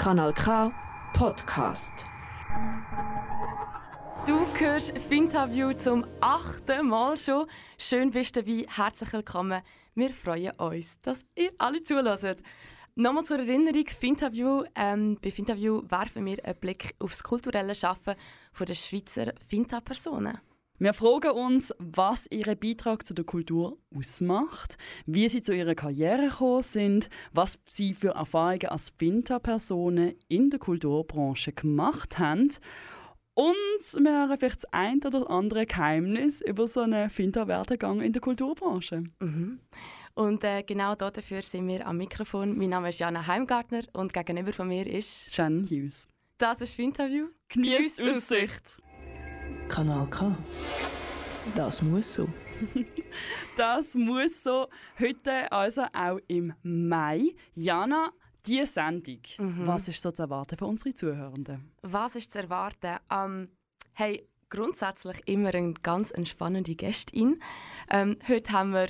Kanal K Podcast. Du hörst Finterview zum achten Mal schon. Schön bist du dabei. Herzlich willkommen. Wir freuen uns, dass ihr alle zuhört. Nochmal zur Erinnerung, Finterview. Ähm, bei Finterview werfen wir einen Blick auf das kulturelle Schaffen der Schweizer Finta-Personen. Wir fragen uns, was ihren Beitrag zu der Kultur ausmacht, wie sie zu ihrer Karriere gekommen sind, was sie für Erfahrungen als Finta-Personen in der Kulturbranche gemacht haben und wir hören vielleicht das ein oder andere Geheimnis über so einen Finta-Werdegang in der Kulturbranche. Mhm. Und äh, genau dafür sind wir am Mikrofon. Mein Name ist Jana Heimgartner und gegenüber von mir ist Shannon Hughes. Das ist Finterview. Genießt Aussicht. Kanal K. Das muss so. das muss so. Heute also auch im Mai. Jana, diese Sendung, mhm. was ist so zu erwarten für unsere Zuhörenden? Was ist zu erwarten? Ähm, hey, grundsätzlich immer eine ganz entspannende Gästin. Ähm, heute haben wir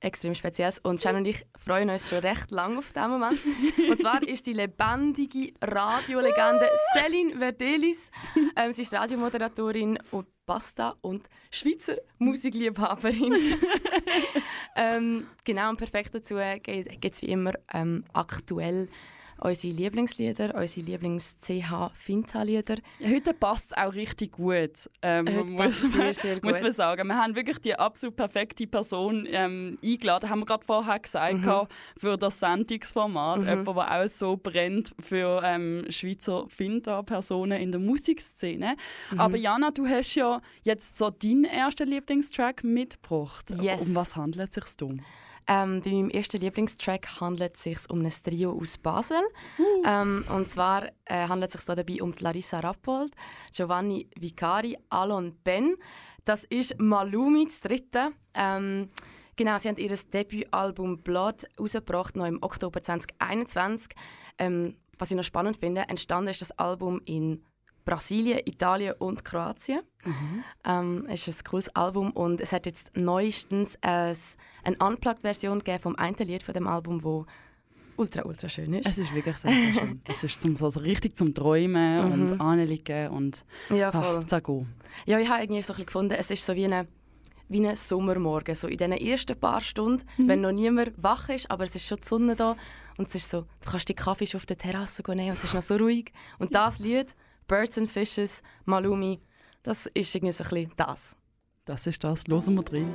extrem Spezielles und Jen und ich freuen uns schon recht lange auf diesen Moment. Und zwar ist die lebendige Radiolegende Céline Verdelis. Ähm, sie ist Radiomoderatorin und Basta und Schweizer Musikliebhaberin. ähm, genau, und perfekt dazu gibt es wie immer ähm, aktuell unsere Lieblingslieder, unsere Lieblings-CH-Finta-Lieder. Ja, heute passt es auch richtig gut, ähm, muss, sehr, sehr gut. muss man sagen. Wir haben wirklich die absolut perfekte Person ähm, eingeladen, haben wir gerade vorher gesagt, mhm. für das Sendungsformat. Mhm. Jemand, der auch so brennt für ähm, Schweizer Finta-Personen in der Musikszene. Mhm. Aber Jana, du hast ja jetzt so deinen ersten Lieblingstrack mitgebracht. Yes. Um was handelt es sich da? Ähm, bei meinem ersten Lieblingstrack handelt es sich um ein Trio aus Basel. Uh. Ähm, und zwar äh, handelt es sich dabei um Larissa Rappold, Giovanni Vicari, Alon Ben. Das ist Malumi, das dritte. Ähm, genau, sie haben ihr Debütalbum Blood rausgebracht, noch im Oktober 2021. Ähm, was ich noch spannend finde, entstanden ist das Album in Brasilien, Italien und Kroatien. Mhm. Ähm, es ist ein cooles Album und es hat jetzt neuestens ein, eine Unplugged-Version vom einen Lied von dem Album, wo ultra, ultra schön ist. Es ist wirklich sehr, sehr schön. es ist zum, so richtig zum Träumen mhm. und Anliegen und ja, voll. Ach, ja, ich habe irgendwie so ein gefunden, es ist so wie eine wie ein Sommermorgen, so in den ersten paar Stunden, mhm. wenn noch niemand wach ist, aber es ist schon die Sonne da und es ist so, du kannst die Kaffee schon auf der Terrasse nehmen und es ist noch so ruhig. Und das Lied Birds and Fishes, Malumi. Das ist irgendwie so ein bisschen das. Das ist das. Hören wir drin.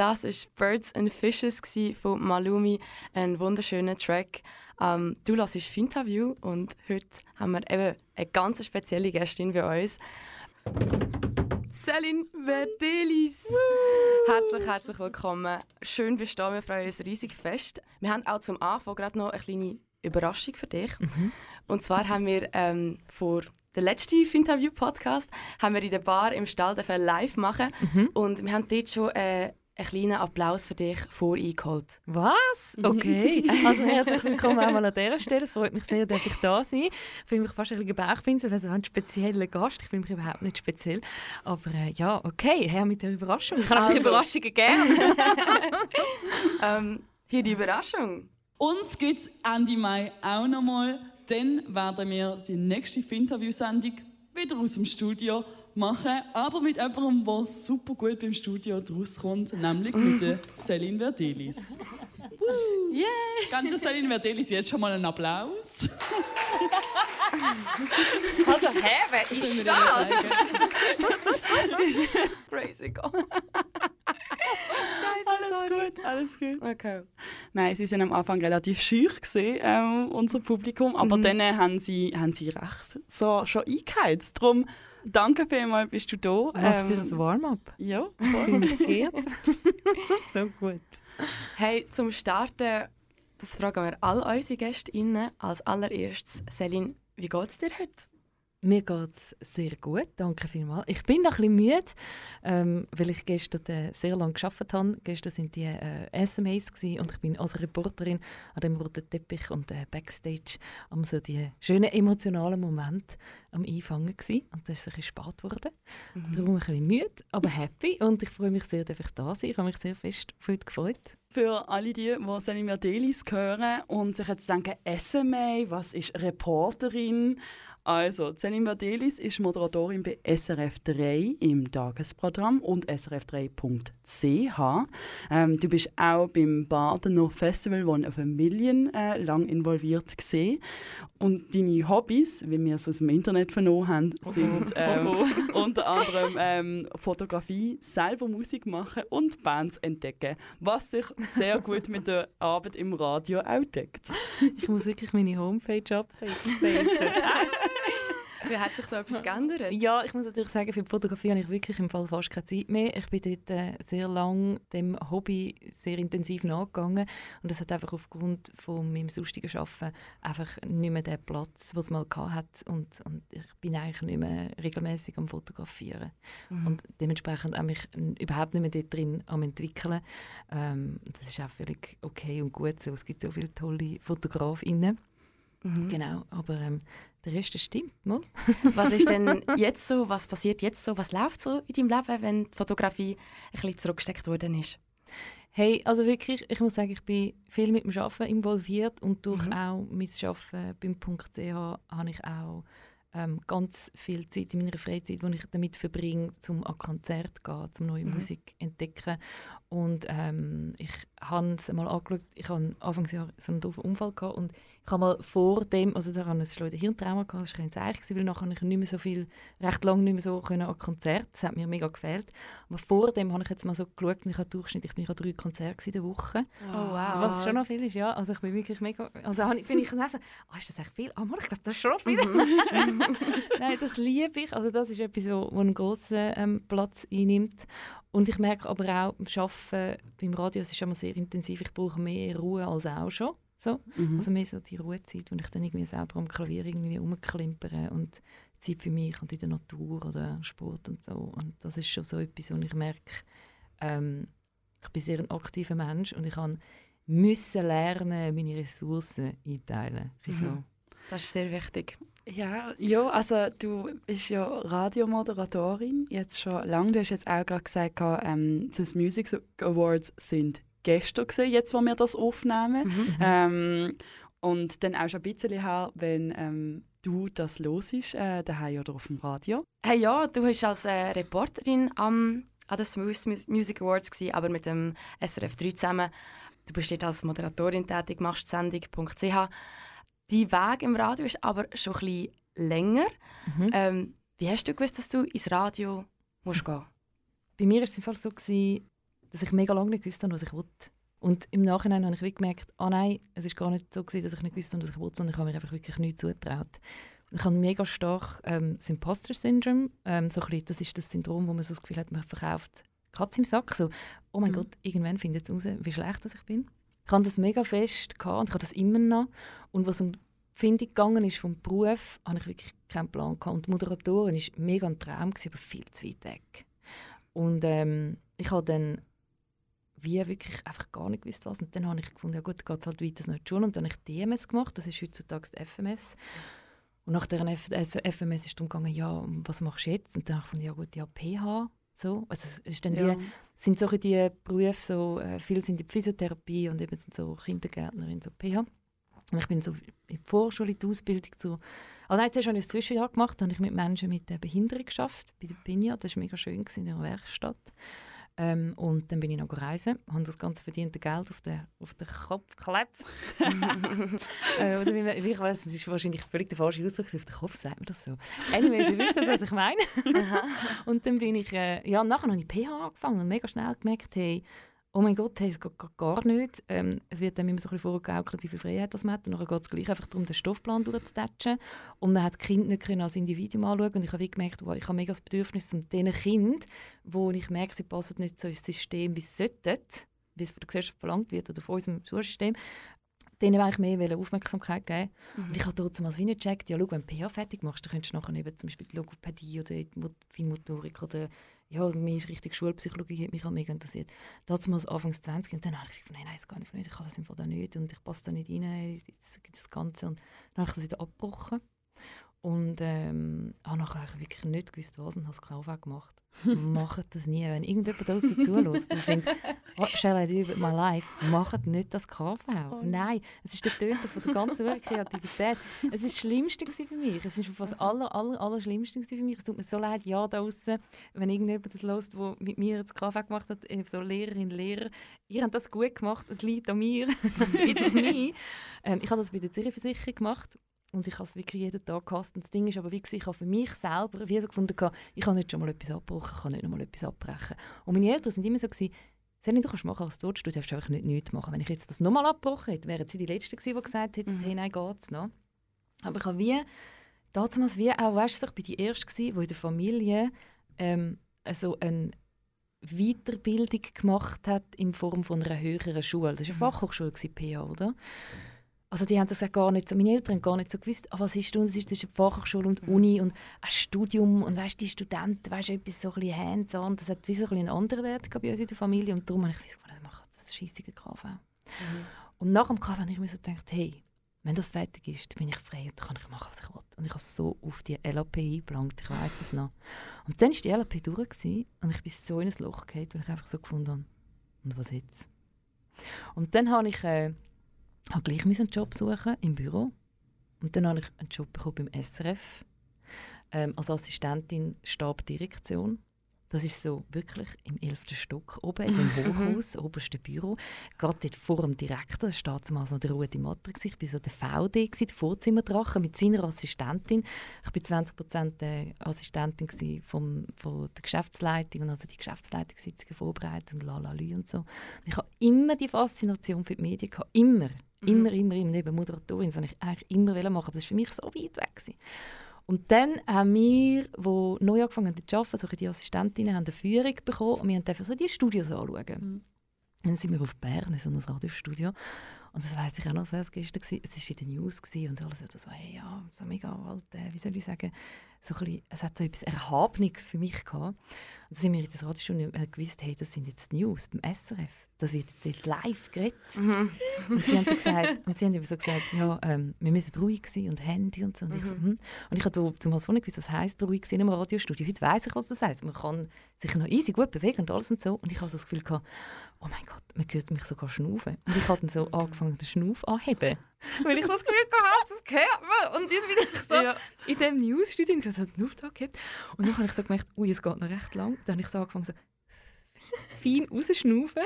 Das war Birds and Fishes von Malumi, ein wunderschöner Track. Ähm, du hörst Finterview und heute haben wir eben eine ganz spezielle Gästin bei uns. Celine Verdelis. Herzlich, herzlich willkommen. Schön bist du da. Wir freuen uns riesig fest. Wir haben auch zum Anfang gerade noch eine kleine Überraschung für dich. Mhm. Und zwar haben wir ähm, vor der letzte Interview-Podcast haben wir in der Bar im Stall live machen mhm. und wir haben dort schon äh, einen kleinen Applaus für dich voreingeholt. Was? Okay. also herzlich willkommen auch mal an dieser Stelle. Es freut mich sehr, dass ich da sein Ich fühle mich fast ein bisschen Bauchpinsel, weil so ein spezieller Gast. Ich fühle mich überhaupt nicht speziell. Aber äh, ja, okay, her mit der Überraschung. Ich habe also. Überraschungen gerne. ähm, hier die Überraschung. Uns gibt es Ende Mai auch noch mal dann werden wir die nächste Interview-Sendung wieder aus dem Studio machen, aber mit jemandem, der super gut beim Studio rauskommt, nämlich mit der Celine Verdelis. Yeah! Ganz Celine Verdelis jetzt schon mal einen Applaus. also, hä, wer ist das? das ist, das ist crazy. Scheiße, alles sorry. gut, alles gut. Okay. Nein, sie sind am Anfang relativ schüch gesehen, ähm, unser Publikum, aber mhm. dann haben sie, haben sie recht so schon eingeheizt. Darum danke vielmals, bist du da. Was ähm, für ein Warm-up. Ja, voll. geht. so gut. Hey, zum Starten, das fragen wir all unsere GästInnen. Als allererstes, Celine, wie geht es dir heute? Mir geht es sehr gut, danke vielmals. Ich bin noch ein bisschen müde, ähm, weil ich gestern äh, sehr lange gearbeitet habe. Gestern waren die äh, SMAs und ich bin als Reporterin an dem roten Teppich und äh, Backstage am so die schönen emotionalen Momente am Einfangen gewesen. Und das ist ein bisschen spät geworden. Mhm. Darum ein bisschen müde, aber happy und ich freue mich sehr, dass ich da sein Ich habe mich sehr fest auf heute gefreut. Für alle die, die Salim Delis hören und sich jetzt denken, SMA, was ist Reporterin? Also, Celine Vadelis ist Moderatorin bei SRF 3 im Tagesprogramm und srf3.ch. Ähm, du bist auch beim Badener Festival One of a Million äh, lang involviert gesehen. Und deine Hobbys, wie wir es aus dem Internet vernommen haben, sind ähm, unter anderem ähm, Fotografie, selber Musik machen und Bands entdecken, was sich sehr gut mit der Arbeit im Radio auch deckt. Ich muss wirklich meine Homepage updaten. Wie hat sich da etwas geändert? Ja, ich muss natürlich sagen, für die Fotografie habe ich wirklich im Fall fast keine Zeit mehr. Ich bin dort äh, sehr lange dem Hobby sehr intensiv nachgegangen und das hat einfach aufgrund von meinem sonstigen Arbeiten einfach nicht mehr den Platz, den es mal hatte und, und ich bin eigentlich nicht mehr regelmäßig am Fotografieren mhm. und dementsprechend auch mich überhaupt nicht mehr dort drin am entwickeln. Ähm, das ist auch völlig okay und gut so. Es gibt so viele tolle Fotografinnen. Mhm. Genau, aber ähm, der Rest stimmt, ne? was ist denn jetzt so, was passiert jetzt so, was läuft so in deinem Leben, wenn die Fotografie ein bisschen zurückgesteckt worden ist? Hey, also wirklich, ich muss sagen, ich bin viel mit dem Arbeiten involviert und durch mhm. auch mein Arbeiten beim .ch habe ich auch ähm, ganz viel Zeit in meiner Freizeit, die ich damit verbringe, zum an Konzert zu gehen, zum neue mhm. Musik entdecken. Und ähm, ich habe es einmal angeschaut, ich hatte Anfangsjahr so einen doofen Unfall gehabt und ich habe mal vor dem, also da hatte ich ein Hirntrauma, gehabt, das war ein Zeichen, weil nachher ich nicht mehr so viel, recht lange nicht mehr so können an Konzert, das hat mir mega gefehlt. Aber vor dem habe ich jetzt mal so geschaut ich habe Durchschnitt, ich bin an drei Konzerte in der Woche. Oh wow. Was schon noch viel ist, ja. Also ich bin wirklich mega, also bin ich dann so, oh, ist das echt viel? oh, ich glaube, das ist schon viel. Mhm. Nein, das liebe ich, also das ist etwas, wo, wo einen grossen ähm, Platz einnimmt. Und ich merke aber auch beim Arbeiten beim Radio, es ist immer sehr intensiv, ich brauche mehr Ruhe als auch schon. So. Mhm. Also mehr so die Ruhezeit, wo ich dann irgendwie selber am Klavier irgendwie rumklimpere und Zeit für mich und in der Natur oder Sport und so. Und das ist schon so etwas, wo ich merke, ähm, ich bin sehr ein aktiver Mensch und ich kann müssen lernen, meine Ressourcen einteilen. Mhm. So. Das ist sehr wichtig. Ja, ja, also du bist ja Radiomoderatorin jetzt schon lange. Du hast jetzt auch gerade gesagt, ähm, die Music Awards sind gestern gesehen, jetzt wo wir das aufnehmen. Mhm. mhm. Ähm, und dann auch schon ein bisschen her, wenn ähm, du das los ist, äh, daheim oder auf dem Radio. Hey, ja, du bist als äh, Reporterin am, an den Smooth Music Awards gewesen, aber mit dem SRF 3 zusammen. Du bist dort als Moderatorin tätig, machst Sendung.ch. Dein Weg im Radio ist aber schon ein bisschen länger. Mhm. Ähm, wie hast du gewusst, dass du ins Radio musst gehen Bei mir war es im Fall so, gewesen, dass ich mega lange nicht gewusst habe, was ich wollte. Und im Nachhinein habe ich gemerkt, ah nein, es ist gar nicht so gewesen, dass ich nicht gewusst habe, was ich wollte, sondern ich habe mir einfach wirklich nichts zugetraut. Ich habe mega stark ähm, das Imposter-Syndrom. Ähm, so das ist das Syndrom, wo man so das Gefühl hat, man verkauft Katze im Sack. So, oh mein mhm. Gott, irgendwann findet es raus, wie schlecht ich bin. Ich hatte das mega fest gehabt und ich habe das immer noch. Und was um die Findung gegangen ist vom Beruf, habe ich wirklich keinen Plan gehabt. Und die Moderatorin war mega ein Traum, aber viel zu weit weg. Und ähm, ich habe dann wie wirklich einfach gar nicht gewusst, was. Und dann habe ich gefunden, ja gut, geht es halt weiter nach der Schule. Und dann habe ich DMS gemacht, das ist heutzutage das FMS. Und nach der FMS ist es darum gegangen, ja, was machst du jetzt? Und dann habe ich gefunden, ja gut, ja, PH. So. Also es ist dann ja. die, sind so die Berufe, so, äh, viele sind in der Physiotherapie und eben sind so Kindergärtnerin, so PH. Und ich bin so in der Vorschule, in der Ausbildung zu... Also nein, zuerst habe ich ein Zwischenjahr gemacht, dann habe ich mit Menschen mit Behinderung geschafft, bei der Pinja. Das war mega schön in einer Werkstatt. Ähm, und dann bin ich noch reisen, habe das ganze verdiente Geld auf den, auf den Kopf geklebt. äh, oder wie, wie ich weiß, es ist wahrscheinlich völlig der falsche Ausdruck, auf den Kopf sagt man das so. Anyway, Sie wissen, was ich meine. und dann bin ich, äh, ja, nachher habe ich PH angefangen und mega schnell gemerkt, hey, oh mein Gott, hey, es geht gar nicht. Ähm, es wird dann immer so ein bisschen vorgegaukelt, wie viel Freiheit das man hat. Und dann geht es gleich einfach darum, den Stoffplan durchzutatschen. Und man hat die Kinder nicht als Individuum anschauen Und ich habe gemerkt, wow, ich habe mega das Bedürfnis, um diesen Kindern, wo ich merke, sie passen nicht so ins System, wie sie sollten, wie es von der Gesellschaft verlangt wird oder von unserem Schulsystem, denen wollte ich mehr Aufmerksamkeit geben. Mhm. Und ich habe trotzdem als nicht gecheckt, ja, schau, wenn du PH fertig machst, dann könntest du nachher eben zum Beispiel die Logopädie oder die Feinmotorik oder ja, mir ist richtig Schulpsychologie hat mich auch mega interessiert. Damals Anfangs 20 und dann habe ich gedacht, nein, nein, das gar nicht, ich kann das einfach da nicht und ich passe da nicht rein, das, das Ganze. Und dann habe ich das wieder abgebrochen und ähm, habe nachher wirklich nicht gewusst, was und habe es auch gemacht. macht das nie. Wenn irgendjemand da zulässt und findet, what shall I do with my life, macht nicht das KV. Oh. Nein, es ist der Töter von der ganzen Kreativität. Es war das Schlimmste für mich. Es war das aller, aller, aller Schlimmste für mich. Es tut mir so leid, ja, da draußen, wenn irgendjemand das hört, der mit mir das KV gemacht hat, äh, so Lehrerin, Lehrer, ihr habt das gut gemacht, es liegt an mir, it's me. Ähm, ich habe das bei der Zürich Versicherung gemacht und ich habe es wirklich jeden Tag gehasst. Und das Ding ist aber, wie ich habe für mich selber wie so gefunden, ich habe nicht schon mal etwas abgebrochen, ich kann nicht noch mal etwas abbrechen. Und meine Eltern sind immer so gewesen, Selin, du kannst machen, was du willst, du darfst einfach nicht nichts machen. Wenn ich jetzt das nochmal abgebrochen hätte, wären sie die Letzten gewesen, die gesagt hätten, mhm. hey, nein, geht's noch. Aber ich habe wie, damals wie auch, weißt du, ich war die Erste gewesen, die in der Familie ähm, so eine Weiterbildung gemacht hat in Form von einer höheren Schule. Das war eine mhm. Fachhochschule, PA, oder? Also die haben das auch gar nicht so, meine Eltern haben gar nicht so gewusst, ah, was ist das? Ist, eine Fachhochschule und mhm. Uni und ein Studium und weißt, die Studenten, weißt, etwas so ein bisschen hands-on, das hat wie so ein einen anderen Wert bei uns in der Familie und darum habe ich gesagt, das macht das scheissige KV. Mhm. Und nach dem KV habe ich mir so gedacht, hey, wenn das fertig ist, dann bin ich frei und dann kann ich machen, was ich will. Und ich habe so auf die LAP eingeplant, ich weiß es noch. Und dann war die LAP durch gewesen, und ich bin so in ein Loch gefallen, weil ich einfach so gefunden habe, und was jetzt? Und dann habe ich... Äh, habe gleich einen Job suchen im Büro. Und dann habe ich einen Job bekommen beim SRF ähm, als Assistentin Stabdirektion. Das ist so wirklich im 11. Stock oben in dem Hochhaus, oberste Büro. Gerade dort vor dem Direktor, das war damals noch der Rudi Matrix. Ich war so der VD, der Vorzimmerdrache, mit seiner Assistentin. Ich war 20% Assistentin vom, von der Geschäftsleitung und also die Geschäftsleitungssitzungen vorbereitet und lalalü und so. ich habe immer die Faszination für die Medien gehabt, immer. Mhm. Immer, immer, immer. Neben Moderatorin, das wollte ich eigentlich immer machen, aber das war für mich so weit weg. Gewesen. Und dann haben wir, die neu angefangen haben zu arbeiten, so die Assistentinnen, haben eine Führung bekommen und wir haben einfach so die Studios anschauen. Mhm. Dann sind wir auf Bern in so einem Radiostudio und das weiß ich auch noch so, gestern war. Es war in den News und alles so, hey, ja, so mega alt, äh, wie soll ich sagen, so ein bisschen, es hat so etwas Erhabenes für mich gehabt. Und dann sind wir in das Radiostudio und gewusst, hey, das sind jetzt die News beim SRF das wird jetzt live geredet. Mhm. Und sie haben so gesagt, und sie haben so gesagt, ja, ähm, wir müssen ruhig sein und Handy und so. Und, mhm. ich, so, hm. und ich habe zum Beispiel nicht gewusst, was heisst ruhig sein im Radiostudio. Heute weiss ich, was das heisst. Man kann sich noch easy gut bewegen und alles und so. Und ich habe so das Gefühl gehabt, oh mein Gott, man hört mich sogar schnaufen. Und ich habe dann so angefangen, den Schnauf anheben. Weil ich so das Gefühl hatte, das hört man. Und dann bin ich so ja. in diesem Newsstudio und ich habe den Luft angehebt. Und dann habe ich so gemerkt, ui, es geht noch recht lang. Dann habe ich so angefangen, so, fein rausschnaufen.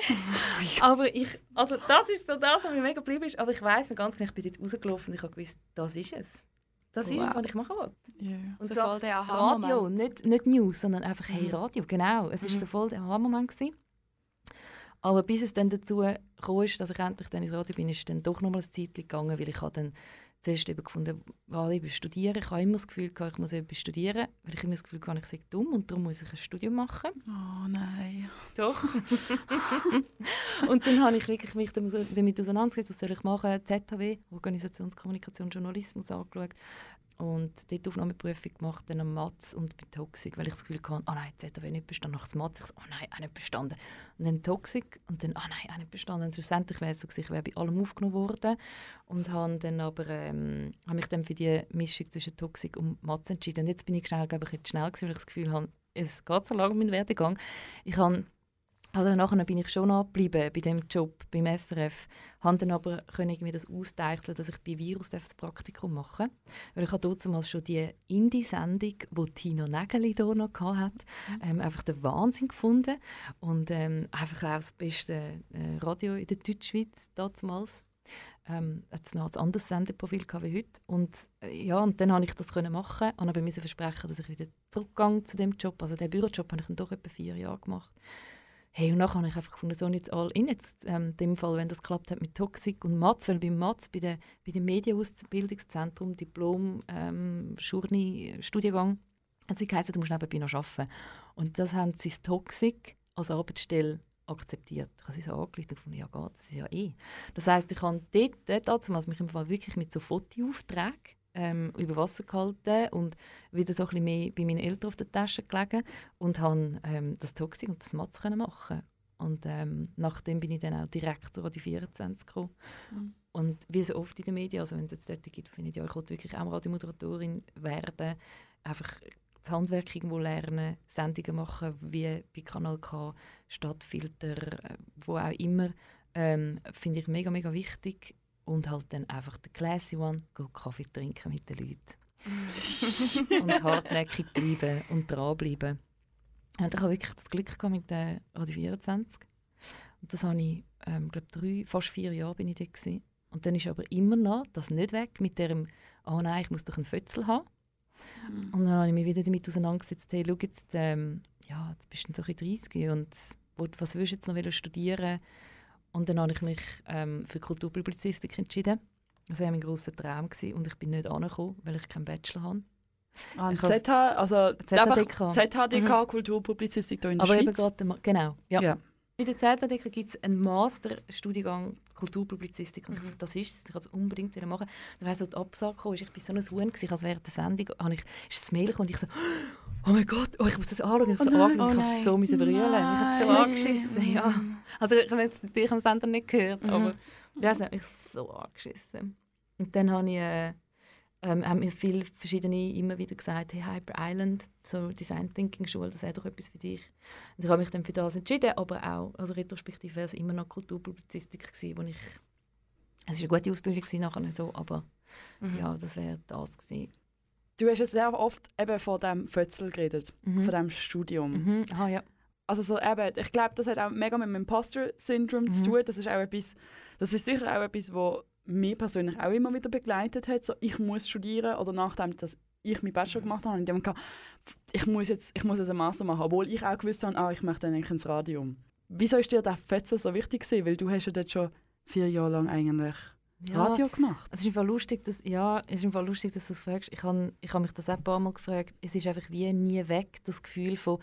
aber ich, also das ist so das, was mir mega geblieben ist. Aber ich weiss noch ganz genau, ich bin dort rausgelaufen und ich habe gewusst, das ist es. Das wow. ist es, was ich machen wollte. Yeah. Und so, so voll der Radio, nicht, nicht News, sondern einfach hey mhm. Radio, genau. Es war mhm. so voll der Aha-Moment. Aber bis es dann dazu kam, dass ich endlich dann ins Radio bin, ist es dann doch noch mal ein Zeit gegangen, weil ich dann zuerst eben gefunden, ah, ich studieren. Ich habe immer das Gefühl, ich muss etwas studieren, weil ich immer das Gefühl hatte, ich sei dumm und darum muss ich ein Studium machen. Oh nein. Doch. und dann habe ich wirklich mich damit auseinandergesetzt, was soll ich machen, ZHW, Organisationskommunikation, Journalismus angeschaut und dort Aufnahmeprüfung gemacht, dann am Matz und bei Toxic, weil ich das Gefühl hatte, oh nein, ZHW nicht bestanden, nach dem Matz, ich so, oh nein, auch nicht bestanden. Und dann Toxic und dann, oh nein, auch nicht bestanden. Und schlussendlich wäre es so, ich wäre bei allem aufgenommen worden und habe dann aber, ähm, habe mich dann für die Mischung zwischen Toxic und Matz entschieden. Und jetzt bin ich schnell, glaube ich, jetzt schnell gewesen, weil ich das Gefühl habe, es geht so lange, mein Werdegang. Ich habe also nachher bin ich schon abgeblieben bei dem Job beim SRF, habe dann aber können irgendwie das austeichseln, dass ich bei Virus das Praktikum mache. Weil ich habe damals schon die Indie-Sendung, die Tina Nägeli hier noch hatte, mhm. ähm, einfach den Wahnsinn gefunden und ähm, einfach auch das beste äh, Radio in der Deutschschweiz damals. Ähm, hat noch ein anderes Sendeprofil wie heute. Und, äh, ja, und dann konnte ich das können machen und musste versprechen, dass ich wieder zurückgehe zu dem Job. Also den Bürojob habe ich dann doch etwa vier Jahre gemacht. Hey, und dann habe ich einfach gefunden, so nicht all in jetzt, ähm, in dem Fall, wenn das klappt hat mit Toxik und Matz, weil beim Matz, bei, der, bei dem Medienausbildungszentrum, Diplom, ähm, Schurni, Studiengang, hat sie geheißen, du musst nebenbei noch arbeiten. Und das haben sie das Toxik als Arbeitsstelle akzeptiert. Ich habe sie so angelegt und gefunden, ja geht, das ist ja eh. Das heisst, ich habe dort, also mich im Fall wirklich mit so Fotoaufträgen ähm, über Wasser gehalten und wieder so ein bisschen mehr bei meinen Eltern auf der Tasche gelegen und habe ähm, das Toxik und das Matz machen und ähm, nachdem bin ich dann auch direkt zu Radio 24 gekommen. Mhm. Und wie so oft in den Medien, also wenn es jetzt Leute gibt, finde ich, ja, ich wollte wirklich auch Radiomoderatorin werden, einfach das Handwerk irgendwo lernen, Sendungen machen, wie bei Kanal K, Stadtfilter, äh, wo auch immer, ähm, finde ich mega, mega wichtig und halt dann einfach der classy one, go Kaffee trinken mit den Leuten. und hartnäckig bleiben und dranbleiben. Und ich habe wirklich das Glück gehabt mit der Radio 24. Und das habe ich, ähm, glaube drei, fast vier Jahre bin ich da gewesen. Und dann ist aber immer noch das nicht weg mit dem, oh nein, ich muss doch einen Fötzel haben. Mhm. Und dann habe ich mich wieder damit auseinandergesetzt, hey, schau jetzt, ähm, ja, jetzt bist du so 30 und was willst du jetzt noch studieren? Und dann habe ich mich ähm, für Kulturpublizistik entschieden. Das war mein grosser Traum gewesen. und ich bin nicht angekommen, weil ich keinen Bachelor habe. Ah, ZH, also ZHDK, ZHDK mhm. Kulturpublizistik hier in der Aber Schweiz? Aber eben gerade, genau, ja. ja. Bei der ZHDK gibt es einen Masterstudiengang Kulturpublizistik. Und mhm. ich, das ist es, ich wollte es unbedingt wieder machen. Dann war so die Absage gekommen, ich war so ein Huhn, als während der Sendung habe ich, ist das Mail und ich so oh mein Gott, oh, ich muss das anschauen. Ich, so oh nein, oh ich habe so müssen brüllen. Ich habe so angeschissen. Ja. Also ich habe jetzt natürlich am Sender nicht gehört, mhm. aber ja, es hat mich so angeschissen. Und dann habe ich, äh, ähm, haben mir viele verschiedene immer wieder gesagt, hey, Hyper Island, so Design Thinking Schule, das wäre doch etwas für dich. Und ich habe mich dann für das entschieden, aber auch, also retrospektiv wäre es immer noch Kulturpublizistik gewesen, wo ich, es war eine gute Ausbildung nachher so, aber mhm. ja, das wäre das gewesen. Du hast ja sehr oft eben von dem Fötzel geredet, mhm. von dem Studium. Mhm. Aha, ja. Also so eben, ich glaube, das hat auch mega mit dem Imposter-Syndrom mhm. zu tun. Das ist auch etwas, das ist sicher auch etwas, was mich persönlich auch immer wieder begleitet hat. So, ich muss studieren oder nachdem, dass ich meinen Bachelor mhm. gemacht habe, und ich, ich muss jetzt, ich muss jetzt einen Master machen, obwohl ich auch gewusst habe, ah, ich möchte dann eigentlich ins Radio. Wieso ist dir der Fötzel so wichtig gewesen? Weil du hast ja dort schon vier Jahre lang eigentlich ja, Radio gemacht? Es ist einfach lustig, dass, ja, es ist einfach lustig, dass du das fragst. Ich habe ich hab mich das auch ein paar Mal gefragt. Es ist einfach wie nie weg, das Gefühl von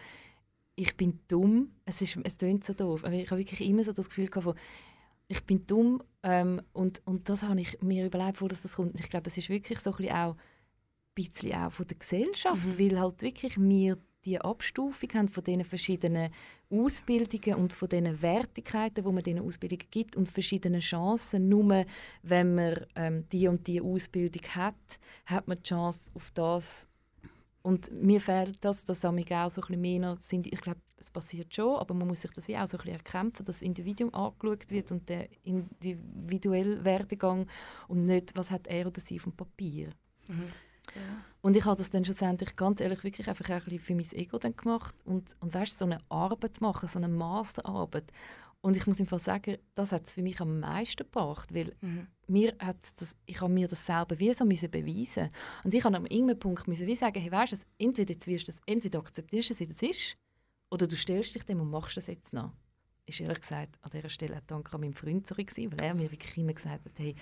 «ich bin dumm». Es, ist, es klingt so doof, aber ich habe wirklich immer so das Gefühl von «ich bin dumm» ähm, und, und das habe ich mir überlegt, wo das, das kommt. Und ich glaube, es ist wirklich so ein bisschen auch, ein bisschen auch von der Gesellschaft, mhm. weil halt wirklich wir die Abstufung haben von diesen verschiedenen Ausbildungen und von diesen Wertigkeiten, die man diesen Ausbildungen gibt und verschiedene Chancen. Nur wenn man ähm, die und die Ausbildung hat, hat man die Chance auf das. Und mir fehlt das, dass auch so ein bisschen mehr sind. Ich glaube, es passiert schon, aber man muss sich das wie auch so ein bisschen erkämpfen, dass das Individuum angeschaut wird und der individuelle Werdegang und nicht, was hat er oder sie auf dem Papier. Mhm. Und ich habe das dann schlussendlich ganz ehrlich wirklich einfach ein bisschen für mein Ego dann gemacht und, und weißt, so eine Arbeit machen, so eine Masterarbeit. Und ich muss im Fall sagen, das hat es für mich am meisten gebracht, weil mhm. mir hat das, ich habe mir das selber wie so müssen beweisen Und ich habe an irgendeinem Punkt müssen wie sagen, hey, weißt du, entweder jetzt wirst du das, entweder akzeptierst du es, wie das ist, oder du stellst dich dem und machst das jetzt noch. ist ehrlich gesagt an dieser Stelle auch Dank an meinem Freund zurück, weil er mir wirklich immer gesagt hat, hey,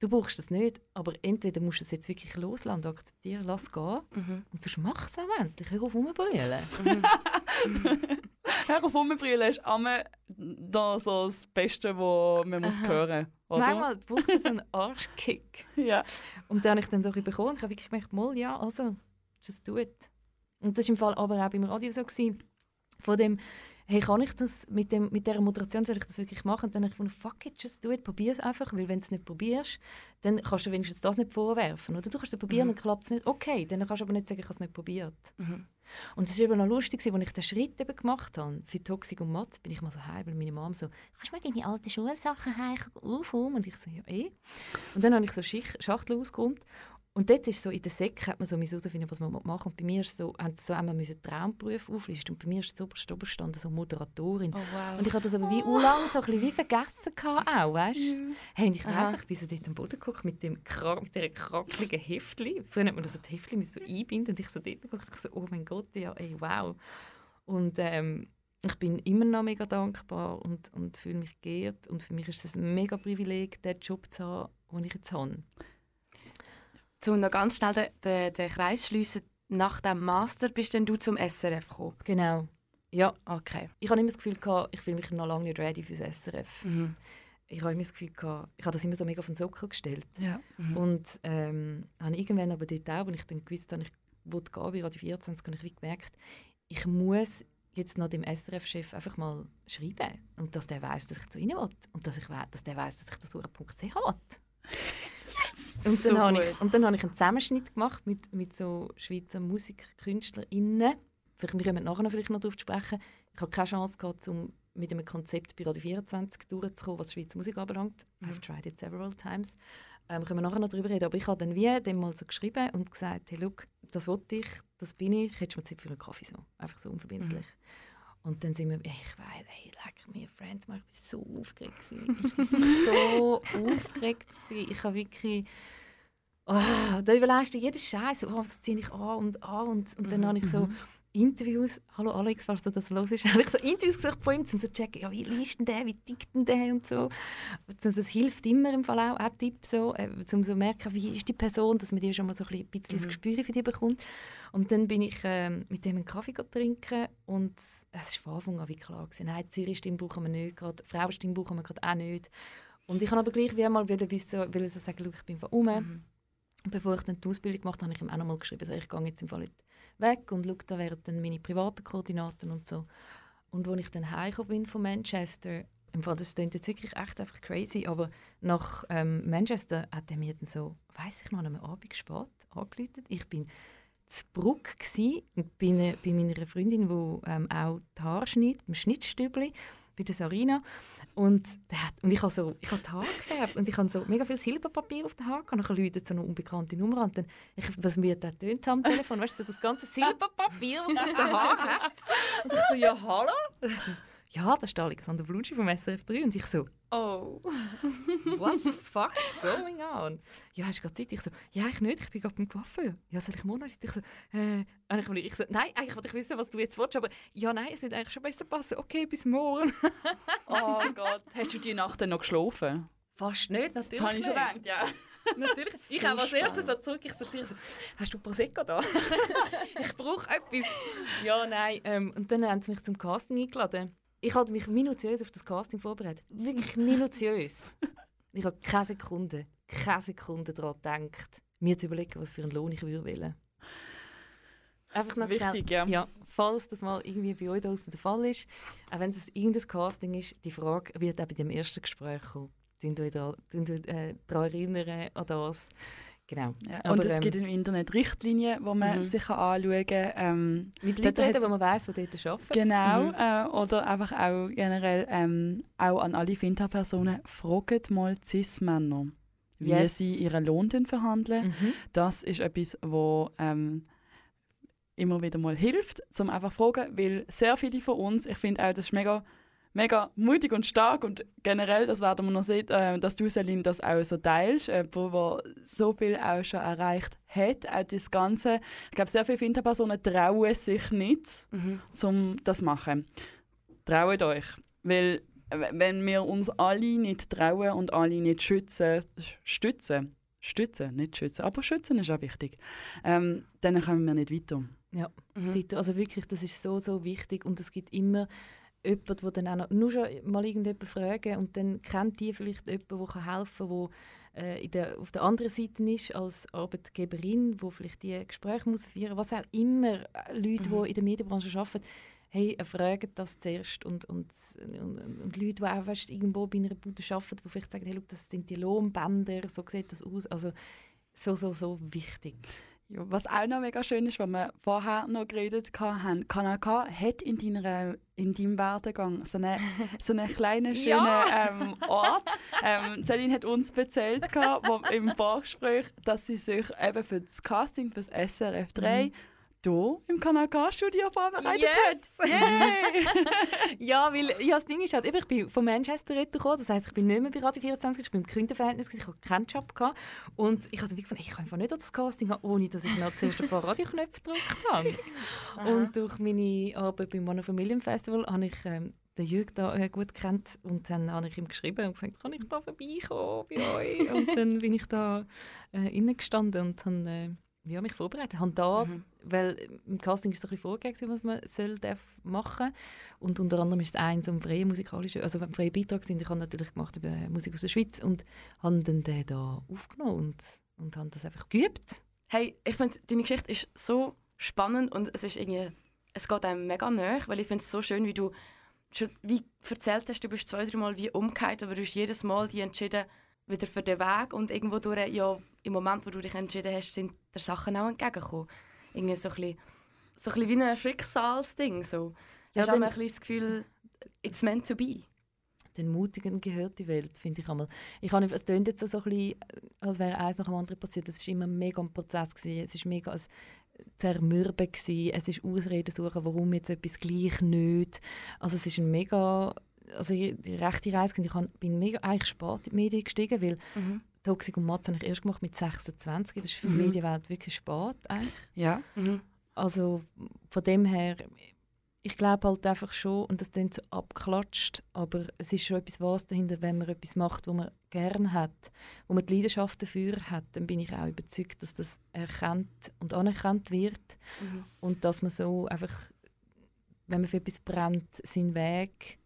du brauchst das nicht, aber entweder musst du es jetzt wirklich loslassen und akzeptieren, lass es gehen, mhm. und sonst mach es auch endlich, hör auf rumbrüllen. Mhm. hör auf rumbrüllen ist immer da so das Beste, was man muss hören muss. Manchmal braucht es einen Arschkick. ja. Und den habe ich dann so bekommen ich habe wirklich gemerkt, mal, ja, also, just do it. Und das war im Fall aber auch beim Radio so. Gewesen. Von dem, hey, kann ich das mit, dem, mit dieser Moderation, soll ich das wirklich machen? Und dann habe ich gedacht, fuck it, just do it, probier es einfach, weil wenn du es nicht probierst, dann kannst du wenigstens das nicht vorwerfen. Oder du kannst es probieren mhm. und klappt es nicht, okay, dann kannst du aber nicht sagen, ich habe es nicht probiert. Mhm. Und es war eben noch lustig, als ich den Schritt eben gemacht habe, für Toxik und Mathe, bin ich mal so heim, weil meine Mom so, kannst du mal deine alten Schulsachen aufräumen? Und ich so, ja eh. Und dann habe ich so Schachtel ausgeräumt und dort ist so, in der Sek hat man so herausfinden, was man machen Und bei mir ist so, haben so einmal müssen Traumberufe auflisten. Und bei mir ist so oberst gestanden, so Moderatorin. Oh, wow. Und ich hatte das aber wie oh. lange so ein bisschen wie vergessen gehabt, auch, weißt? Yeah. Hey, und ich weiss, ich bin so dort am Boden geguckt mit dem mit dieser krackeligen Heftli. Früher hat man das so die Heftli so einbinden und ich so dort geguckt, ich so, oh mein Gott, ja, ey, wow. Und ähm, ich bin immer noch mega dankbar und, und fühle mich geehrt. Und für mich ist es ein mega Privileg, den Job zu haben, den ich jetzt habe um noch ganz schnell den, den, den Kreis schließen, nach dem Master bist denn du zum SRF gekommen? Genau. Ja. Okay. Ich habe immer das Gefühl, gehabt, ich fühle mich noch lange nicht ready für das SRF. Mhm. Ich habe immer das Gefühl, gehabt, ich habe das immer so mega auf den Sockel gestellt. Ja. Mhm. Und ähm, habe irgendwann aber dort auch, als ich dann gewusst habe, ich wollte gehen bei Radio 24, habe ich wie gemerkt, ich muss jetzt noch dem SRF-Chef einfach mal schreiben. Und dass der weiß, dass ich zu ihnen will. Und dass, ich weiss, dass der weiß, dass ich das Uhr.ch hat. Und so dann, habe ich, und dann habe ich einen Zusammenschnitt gemacht mit, mit so Schweizer MusikkünstlerInnen. Vielleicht, wir kommen nachher noch vielleicht noch darauf zu sprechen. Ich habe keine Chance gehabt, um mit einem Konzept bei Radio 24 durchzukommen, was Schweizer Musik anbelangt. Mhm. I've tried it several times. Ähm, können wir nachher noch darüber reden. Aber ich habe dann wie dem mal so geschrieben und gesagt, hey, look, das wollte ich, das bin ich, hättest du mir Zeit für einen Kaffee so. Einfach so unverbindlich. Mhm. Und dann sind wir, ich weiß, hey, leck mir, Friends, ich war so aufgeregt. Ich war so aufgeregt. Ich habe wirklich, oh, da überlegst du jeden Scheiß, oh, was ziehe ich an und an. Und, und dann mhm. habe ich so mhm. Interviews, hallo Alex, falls du das los ist, habe ich so Interviews gesucht von ihm, um zu checken, ja, wie liest denn der, wie tickt denn der und so. Das hilft immer im Fall auch, auch Tipp so, äh, um so zu merken, wie ist die Person, dass man die schon mal so ein bisschen mhm. das Gespür für die bekommt. Und dann bin ich ähm, mit dem einen Kaffee trinken und es war von Anfang an wie klar gewesen, nein, Zürich-Stimme brauchen wir nicht, gerade Frauenstimme brauchen wir gerade auch nicht. Und ich habe aber gleich wie einmal will, so, will so sagen, ich bin von um. Mhm. Bevor ich dann die Ausbildung gemacht habe, habe ich ihm auch noch mal geschrieben, also ich gehe jetzt im Fall weg und schaue, da wären dann meine privaten Koordinaten und so. Und als ich dann heimgekommen bin von Manchester, im Fall, das klingt jetzt wirklich echt einfach crazy, aber nach ähm, Manchester hat er mir dann so, weiß ich noch, an Abend spät angerufen. Ich bin zu Bruck und bin äh, bei meiner Freundin, die ähm, auch die Haare schneidet, im Schnittstübli, bei der Sarina. Und, hat, und ich habe so, ich habe die Haare gefärbt und ich habe so mega viel Silberpapier auf den Haaren und dann Leute so eine unbekannte Nummer an. Was mir da tönt am Telefon, weißt du, so das ganze Silberpapier, das du auf den Haaren hast. Und ich so, ja, hallo? Ja, da ist der Alexander Blutschi vom SRF 3. Und ich so, oh, what the fuck is going on? Ja, hast du gerade Zeit? Ich so, ja, ich nicht, ich bin gerade beim Coiffeur. Ja, soll ich morgen Ich so, äh, ich, so, nein, eigentlich wollte ich wissen, was du jetzt willst, aber ja, nein, es wird eigentlich schon besser passen. Okay, bis morgen. oh Gott, hast du die Nacht dann noch geschlafen? Fast nicht, natürlich Das habe ich schon gedacht, ja. Natürlich. Ich habe als erstes so zurück, ich so, so, hast du Prosecco da? ich brauche etwas. Ja, nein. Ähm, und dann haben sie mich zum Casting eingeladen. Ich hatte mich minutiös auf das Casting vorbereitet. Wirklich minutiös. ich habe keine Sekunde, keine Sekunde daran gedacht, mir zu überlegen, was für einen Lohn ich würde wählen. Einfach noch Wichtig, schnell, ja. ja. Falls das mal irgendwie bei euch draußen der Fall ist, auch wenn es irgendein Casting ist, die Frage wird auch bei dem ersten Gespräch kommen. Tun euch daran äh, erinnern an das. Genau. Ja, Aber, und es ähm, gibt im Internet Richtlinien, die man mhm. sich anschauen kann. Ähm, Mit Leuten reden, wo man weiss, die dort arbeiten. Genau. Mhm. Äh, oder einfach auch generell ähm, auch an alle Finta-Personen, fragt mal Cis-Männer, wie yes. sie ihren Lohn denn verhandeln. Mhm. Das ist etwas, wo ähm, immer wieder mal hilft, zum einfach fragen, weil sehr viele von uns, ich finde auch, das ist mega mega mutig und stark und generell, das werden wir noch sehen, äh, dass du, Celine, das auch so teilst, äh, wo so viel auch schon erreicht hat, auch das Ganze. Ich glaube, sehr viele Finterpersonen trauen sich nicht, mhm. um das zu machen. Traut euch. Weil wenn wir uns alle nicht trauen und alle nicht schützen, stützen, stützen, nicht schützen, aber schützen ist auch wichtig, ähm, dann kommen wir nicht weiter. Ja, mhm. also wirklich, das ist so, so wichtig und es gibt immer jemanden, der dann auch noch, nur schon mal irgendjemanden fragen und dann kennt die vielleicht jemanden, der helfen kann, der äh, der, auf der anderen Seite ist als Arbeitgeberin, wo vielleicht die Gespräche muss führen, was auch immer äh, Leute, mhm. die in der Medienbranche arbeiten, hey, fragen das zuerst und, und, und, und Leute, die auch weißt, irgendwo bei einer Bude arbeiten, die vielleicht sagen, hey, look, das sind die Lohnbänder, so sieht das aus, also so, so, so wichtig. Ja, was auch noch mega schön ist, was wir vorher noch geredet haben, Kanal K hat in, deiner, in deinem Werdegang so einen so eine kleinen, schönen ja. ähm, Ort. Ähm, Celine hat uns erzählt wo, im Vorgespräch, dass sie sich eben für das Casting für das SRF 3 mhm hier im Kanal K-Studio vorbereitet yes. hat. Yay! ja, weil ja, das Ding ist halt, ich bin von Manchester gekommen, das heisst, ich bin nicht mehr bei Radio 24, ich bin im Kundenverhältnis, ich hatte keinen Job. Gehabt. Und ich habe gefunden, ich kann einfach nicht das Casting haben, ohne dass ich noch zuerst ein paar Radioknöpfe gedrückt habe. und durch meine Arbeit beim Mono Familien Festival habe ich ähm, den Jürg da äh, gut kennt und dann habe ich ihm geschrieben und gefragt, kann ich da vorbeikommen bei euch? und dann bin ich da äh, gestanden und habe äh, ja, mich vorbereitet. Habe da, mhm. weil im Casting ist so ein bisschen vorgegeben, was man soll, darf machen und unter anderem ist es eins um freie musikalische, also um freie Beitrag sind. Ich habe natürlich gemacht über Musik aus der Schweiz und habe dann den da aufgenommen und, und habe das einfach geübt. Hey, ich finde, deine Geschichte ist so spannend und es ist irgendwie, es geht einem mega nahe, weil ich finde es so schön, wie du schon wie erzählt hast, du bist zwei, drei Mal wie umgekehrt, aber du hast jedes Mal die entschieden, wieder für den Weg und irgendwo durch, ja, im Moment, wo du dich entschieden hast, sind der Sachen auch entgegengekommen. Irgendwie so ein bisschen, so ein bisschen wie ein Schicksalsding. So. Ja, hast du ein das Gefühl, it's meant to be? Den Mutigen gehört die Welt, finde ich einmal. Ich habe, es klingt jetzt so ein bisschen, als wäre eins nach dem anderen passiert. Es war immer mega ein Prozess. Gewesen. Es war mega ein Zermürben. Gewesen. Es ist Ausreden suchen, warum jetzt etwas gleich nicht. Also es ist ein mega also die rechte Reise, ich bin mega eigentlich spät in die Medien gestiegen, weil mhm. Toxic und Matz habe ich erst gemacht mit 26. Das ist für mhm. die Medienwelt wirklich spät eigentlich. Ja. Mhm. Also von dem her, ich glaube halt einfach schon, und das klingt so abgeklatscht, aber es ist schon etwas was dahinter, wenn man etwas macht, wo man gerne hat, wo man die Leidenschaft dafür hat, dann bin ich auch überzeugt, dass das erkannt und anerkannt wird mhm. und dass man so einfach, wenn man für etwas brennt, seinen Weg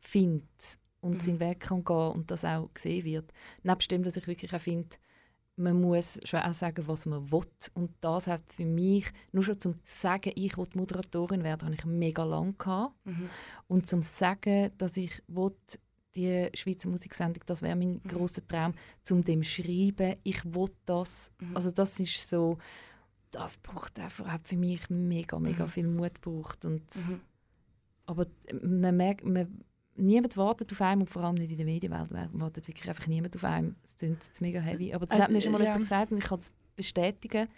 findet und mhm. seinen Weg kann gehen und das auch gesehen wird. Nebst dem, dass ich wirklich auch finde, man muss schon auch sagen, was man will. Und das hat für mich, nur schon zum Sagen, ich will Moderatorin werden, habe ich mega lange gehabt. Mhm. Und zum Sagen, dass ich will, die Schweizer Musiksendung, das wäre mein mhm. großer Traum, zum dem schreiben, ich will das. Mhm. Also das ist so, das braucht einfach, hat für mich mega, mega mhm. viel Mut gebraucht. Und, mhm. Aber man merkt, man niemand wartet auf einen und vor allem nicht in der Medienwelt wartet wirklich einfach niemand auf einen. Das klingt mega heavy, aber das also, hat mir schon mal ja. jemand gesagt und ich kann es bestätigen.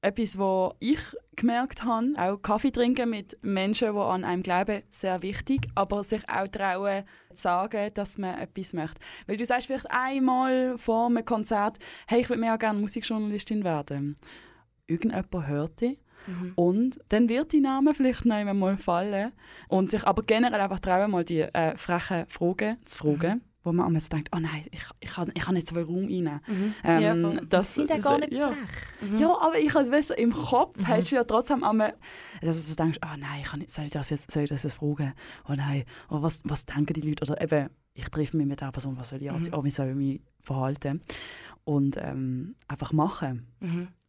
Etwas, was ich gemerkt habe, auch Kaffee trinken mit Menschen, die an einem glauben, sehr wichtig, aber sich auch trauen zu sagen, dass man etwas möchte. Weil du sagst vielleicht einmal vor einem Konzert, hey, ich würde mir auch gerne Musikjournalistin werden. Irgendjemand hört dich Mhm. Und dann wird die Name vielleicht noch einmal fallen. Und sich aber generell einfach trauen, mal die äh, frechen Fragen zu fragen. Mhm. Wo man einmal so denkt, oh nein, ich, ich, kann, ich kann nicht so viel Raum rein. Mhm. Ähm, ja, das sind ja gar nicht ja. frech. Mhm. Ja, aber ich weißt, im Kopf mhm. hast du ja trotzdem einmal, dass du denkst, oh nein, ich kann nicht, soll, ich das jetzt, soll ich das jetzt fragen? Oh nein, oh, was, was denken die Leute? Oder eben, ich treffe mich mit der Person, was soll ich mhm. oh, wie soll ich mich verhalten? Und ähm, einfach machen.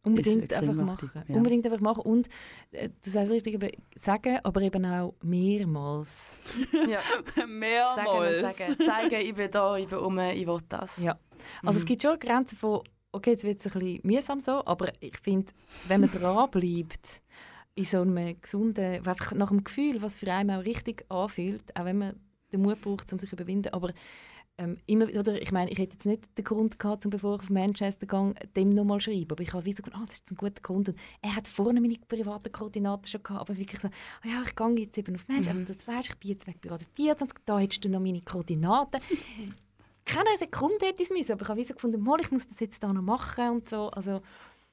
Unbedingt einfach machen. Ja. Unbedingt einfach machen. Und äh, du sagst richtig, eben, sagen, aber eben auch mehrmals. ja. mehrmals. Sagen, sagen. Zeigen, ich bin da, ich bin um, ich will das. Ja. Also mhm. es gibt schon Grenzen von, okay, jetzt wird es ein bisschen mühsam so, aber ich finde, wenn man dranbleibt, in so einem gesunden, einfach nach dem Gefühl, was für einen auch richtig anfühlt, auch wenn man den Mut braucht, um sich zu überwinden, aber ähm, immer, oder, ich meine, ich hätte jetzt nicht den Grund gehabt, um bevor ich auf Manchester gehe, dem nochmal schreiben. Aber ich habe so gedacht, oh, das ist ein guter Grund. Und er hat vorne meine privaten Koordinaten schon gehabt, aber wirklich so, oh ja, ich gehe jetzt eben auf Manchester, mhm. das weißt, ich bin jetzt weg bei Radio 24, da hättest du noch meine Koordinaten. Keine Sekunde hätte ich es müssen, aber ich habe so gefunden, mal, ich muss das jetzt da noch machen und so. Also,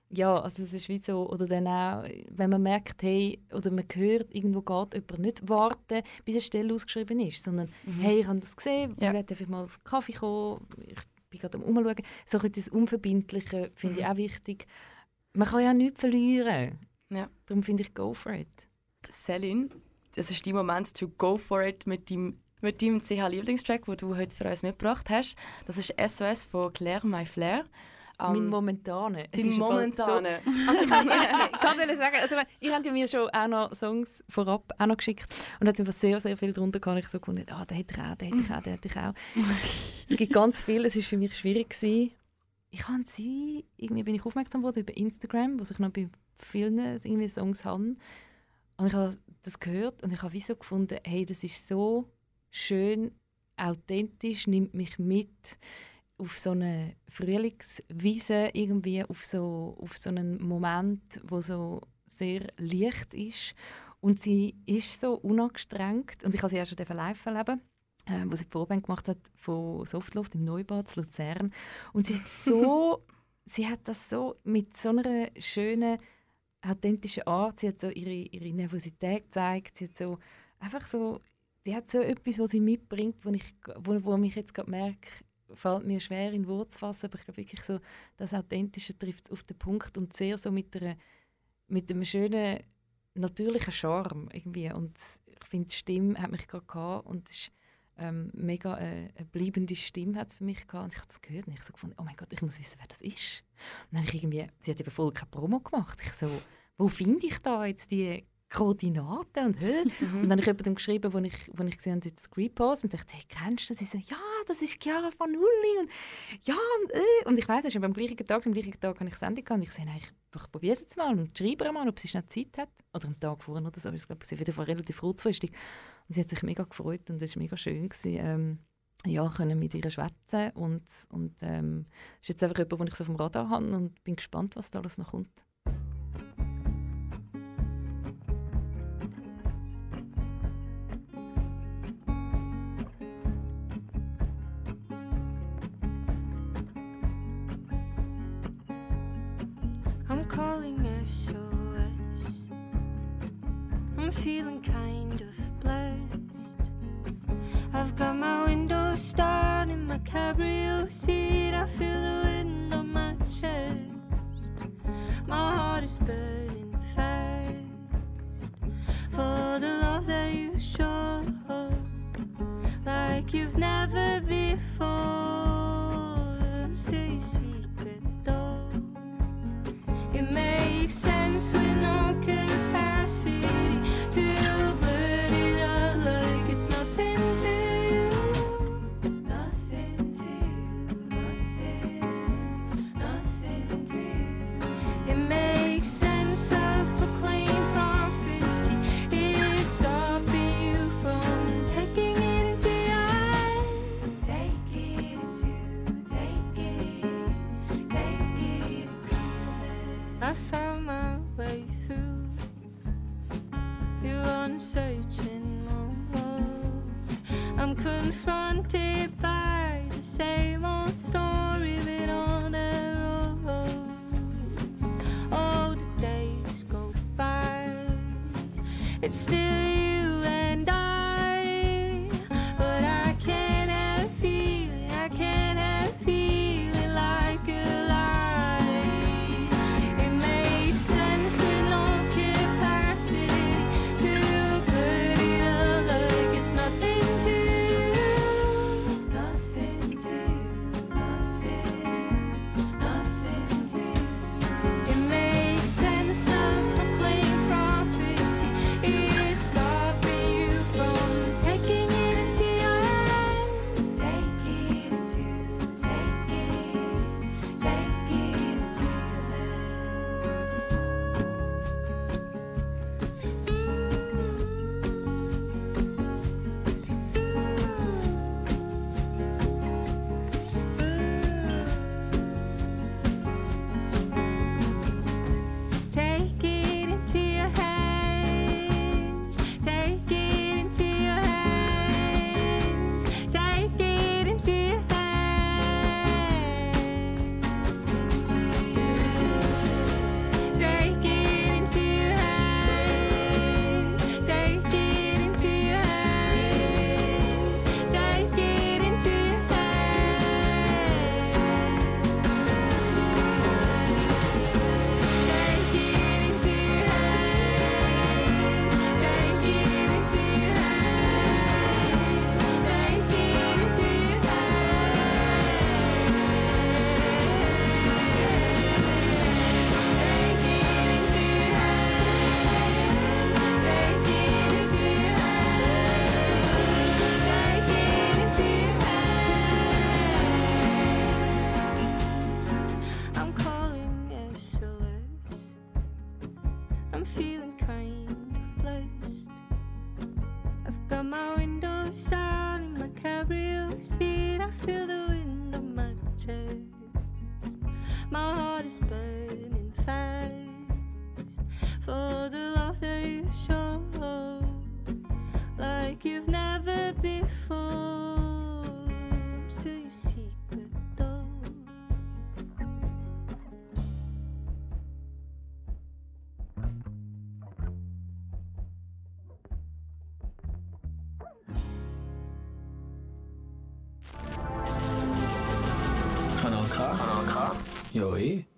ja, also es ist wie so, oder dann auch, wenn man merkt, hey, oder man hört, irgendwo geht jemand nicht warten, bis eine Stelle ausgeschrieben ist, sondern mhm. hey, ich habe das gesehen, ja. ich darf mal auf den Kaffee kommen, ich bin gerade am Umschauen. So das Unverbindliche finde mhm. ich auch wichtig. Man kann ja nichts verlieren. Ja. Darum finde ich, go for it. Celine, das ist dein Moment to go for it mit deinem mit deinem CH-Lieblingstrack, den du heute für uns mitgebracht hast. Das ist SOS von Claire My Flair. Um, mein momentaner. Dein momentaner. So, also ich kann, ich, sagen, also habt ja mir schon auch noch Songs vorab auch noch geschickt und hat einfach sehr, sehr viel darunter gehabt. Ich so gefunden, ah, den hätte ich auch, den hätte ich auch, den hätte ich auch. es gibt ganz viel, es war für mich schwierig gewesen. Ich habe sie, irgendwie bin ich aufmerksam geworden über Instagram, wo ich noch bei vielen irgendwie Songs habe. Und ich habe das gehört und ich habe wie so gefunden, hey, das ist so schön, authentisch, nimmt mich mit auf so eine Frühlingswiese irgendwie, auf so, auf so einen Moment, wo so sehr leicht ist. Und sie ist so unangestrengt. Und ich habe sie auch schon live erleben äh, wo sie die Vorband gemacht hat von Softloft im Neubad zu Luzern. Und sie hat, so, sie hat das so mit so einer schönen, authentischen Art, sie hat so ihre, ihre Nervosität gezeigt, sie hat so einfach so, die hat so etwas, was sie mitbringt, wo, ich, wo, wo mich jetzt gerade merke, fällt mir schwer in Worte zu fassen, aber ich glaube wirklich so, das Authentische trifft es auf den Punkt und sehr so mit, einer, mit einem schönen, natürlichen Charme irgendwie. Und ich finde, die Stimme hat mich gerade gehabt und es ist ähm, mega äh, eine bleibende Stimme hat für mich gehabt. Und ich habe das gehört und ich so gefunden, oh mein Gott, ich muss wissen, wer das ist. Und dann habe ich irgendwie, sie hat eben voll keine Promo gemacht. Ich so, wo finde ich da jetzt die Koordinaten und Mhm. Und dann habe ich jemandem geschrieben, wo ich, wo ich gesehen habe, jetzt repost und dachte, hey, kennst du das? Sie so, ja, das ist Chiara von Uli und ja, und, äh. und ich weiss, schon beim gleichen Tag, am gleichen Tag habe ich Sendung gehabt und ich sage, ich, ich probiere es jetzt mal und schreibe mal, ob sie schnell Zeit hat. Oder einen Tag vorher oder so, ich glaube, sie war relativ kurzfristig. Und sie hat sich mega gefreut und es war mega schön. Gewesen, ähm, ja, können mit ihr schwätzen und, und ähm, ist jetzt einfach jemand, den ich so auf dem Radar habe und bin gespannt, was da alles noch kommt. Calling SOS. I'm feeling kind of blessed. I've got my window down in my cabrio seat. I feel the wind on my chest. My heart is burning fast for the love that you show, like you've never before.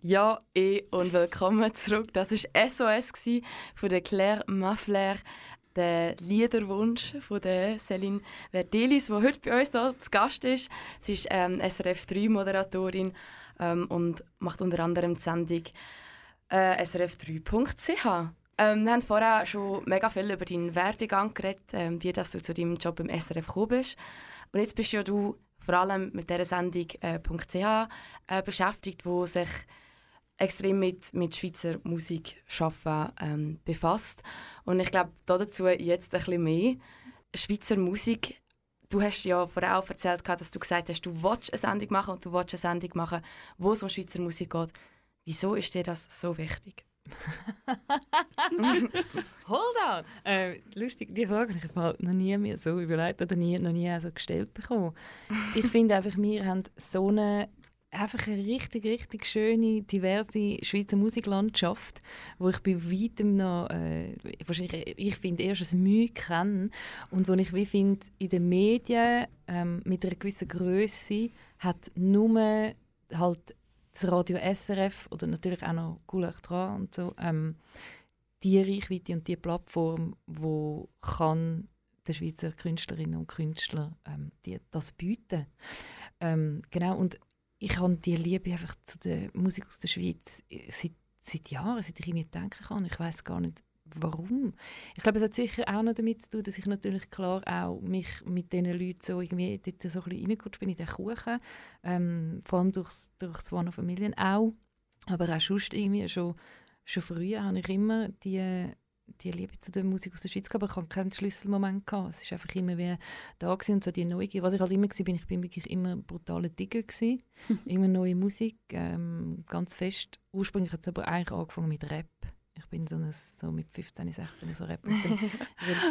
Ja, eh und willkommen zurück. Das war SOS von der Claire Maffler, der Liederwunsch von der Céline Verdelis, die heute bei uns hier zu Gast ist. Sie ist ähm, SRF3-Moderatorin ähm, und macht unter anderem die Sendung äh, srf3.ch. Ähm, wir haben vorher schon mega viel über deinen Werdegang geredet, ähm, wie dass du zu deinem Job im SRF gekommen bist. Und jetzt bist ja du vor allem mit dieser Sendung äh, .ch äh, beschäftigt, wo sich extrem mit, mit Schweizer Musik schaffen ähm, befasst. Und ich glaube, dazu jetzt ein bisschen mehr. Schweizer Musik, du hast ja vorher auch erzählt, dass du gesagt hast, du willst eine Sendung machen und du willst eine Sendung machen, wo es um Schweizer Musik geht. Wieso ist dir das so wichtig? Hold on! Äh, lustig, die Frage habe ich mal noch nie mir so überlegt oder nie, noch nie so gestellt bekommen. ich finde einfach, wir haben so eine einfach eine richtig, richtig schöne, diverse Schweizer Musiklandschaft, wo ich bei weitem noch, äh, wahrscheinlich, ich finde erst ein Mühe kenne und wo ich wie finde, in den Medien ähm, mit einer gewissen Größe hat nur halt das Radio SRF oder natürlich auch noch Cool und so, ähm, die Reichweite und die Plattform, wo kann den Schweizer Künstlerinnen und Künstlern ähm, die, das bieten. Ähm, genau, und ich habe die Liebe einfach zu der Musik aus der Schweiz seit, seit Jahren, seit ich mir denken kann. Ich weiß gar nicht, warum. Ich glaube, es hat sicher auch noch damit zu tun, dass ich natürlich klar auch mich mit diesen Leuten so irgendwie dort so ein bisschen reingerutscht bin in den Kuchen. Ähm, vor allem durchs, durchs One of a Million auch. Aber auch sonst irgendwie schon, schon früher habe ich immer die die Liebe zu der Musik aus der Schweiz gehabt, aber ich hatte keinen Schlüsselmoment. Gehabt. Es war einfach immer wie da gewesen und so die Neugier. Was ich halt immer war, bin ich bin wirklich immer ein brutaler Digger gewesen. immer neue Musik, ähm, ganz fest. Ursprünglich hat es aber eigentlich angefangen mit Rap. Ich bin so, ein, so mit 15, 16 so Rap.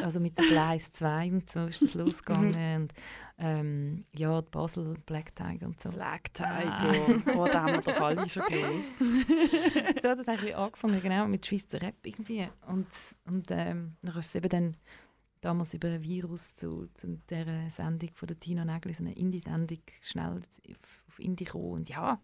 also mit der Gleis 2 und so ist das losgegangen. und, ähm, ja, die Basel, Black Tiger und so. Black Tiger, oh, da haben wir doch alle schon gelöst. so hat es eigentlich angefangen, genau, mit Schweizer Rap irgendwie. Und, und ähm, dann ist es eben dann damals über ein Virus zu, zu dieser Sendung von der Tina Nägel, so eine Indie-Sendung, schnell auf Indie gekommen. Und ja,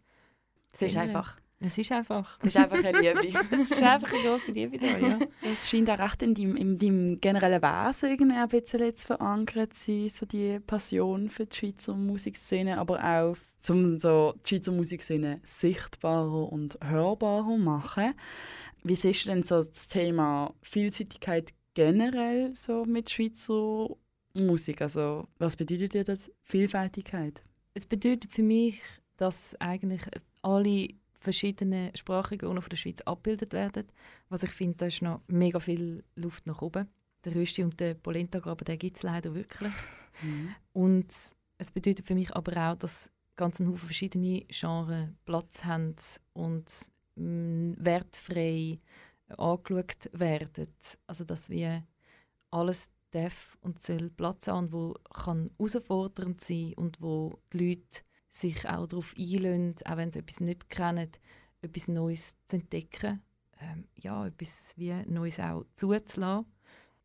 es ist einfach es ist einfach. Es ist einfach eine Liebe. es ist einfach eine große Liebe da, ja. Es scheint auch recht in deinem, in deinem generellen Wesen irgendwie ein bisschen zu verankert zu sein, so die Passion für die Schweizer Musikszene, aber auch um so die Schweizer Musikszene sichtbarer und hörbarer machen. Wie siehst du denn so das Thema Vielseitigkeit generell so mit Schweizer Musik? Also was bedeutet dir das Vielfältigkeit? Es bedeutet für mich, dass eigentlich alle verschiedene Sprachregionen von der Schweiz abgebildet werden. Was ich finde, da ist noch mega viel Luft nach oben. Der Rösti und der Polenta-Graben, gibt es leider wirklich. Mhm. Und es bedeutet für mich aber auch, dass ganz ein Haufen verschiedene Genres Platz haben und mh, mm, wertfrei angeschaut werden. Also dass wir alles darf und soll Platz haben, wo kann herausfordernd sein und wo die Leute sich auch darauf einlösen, auch wenn sie etwas nicht kennen, etwas Neues zu entdecken, ähm, ja, etwas wie Neues auch zuzulassen,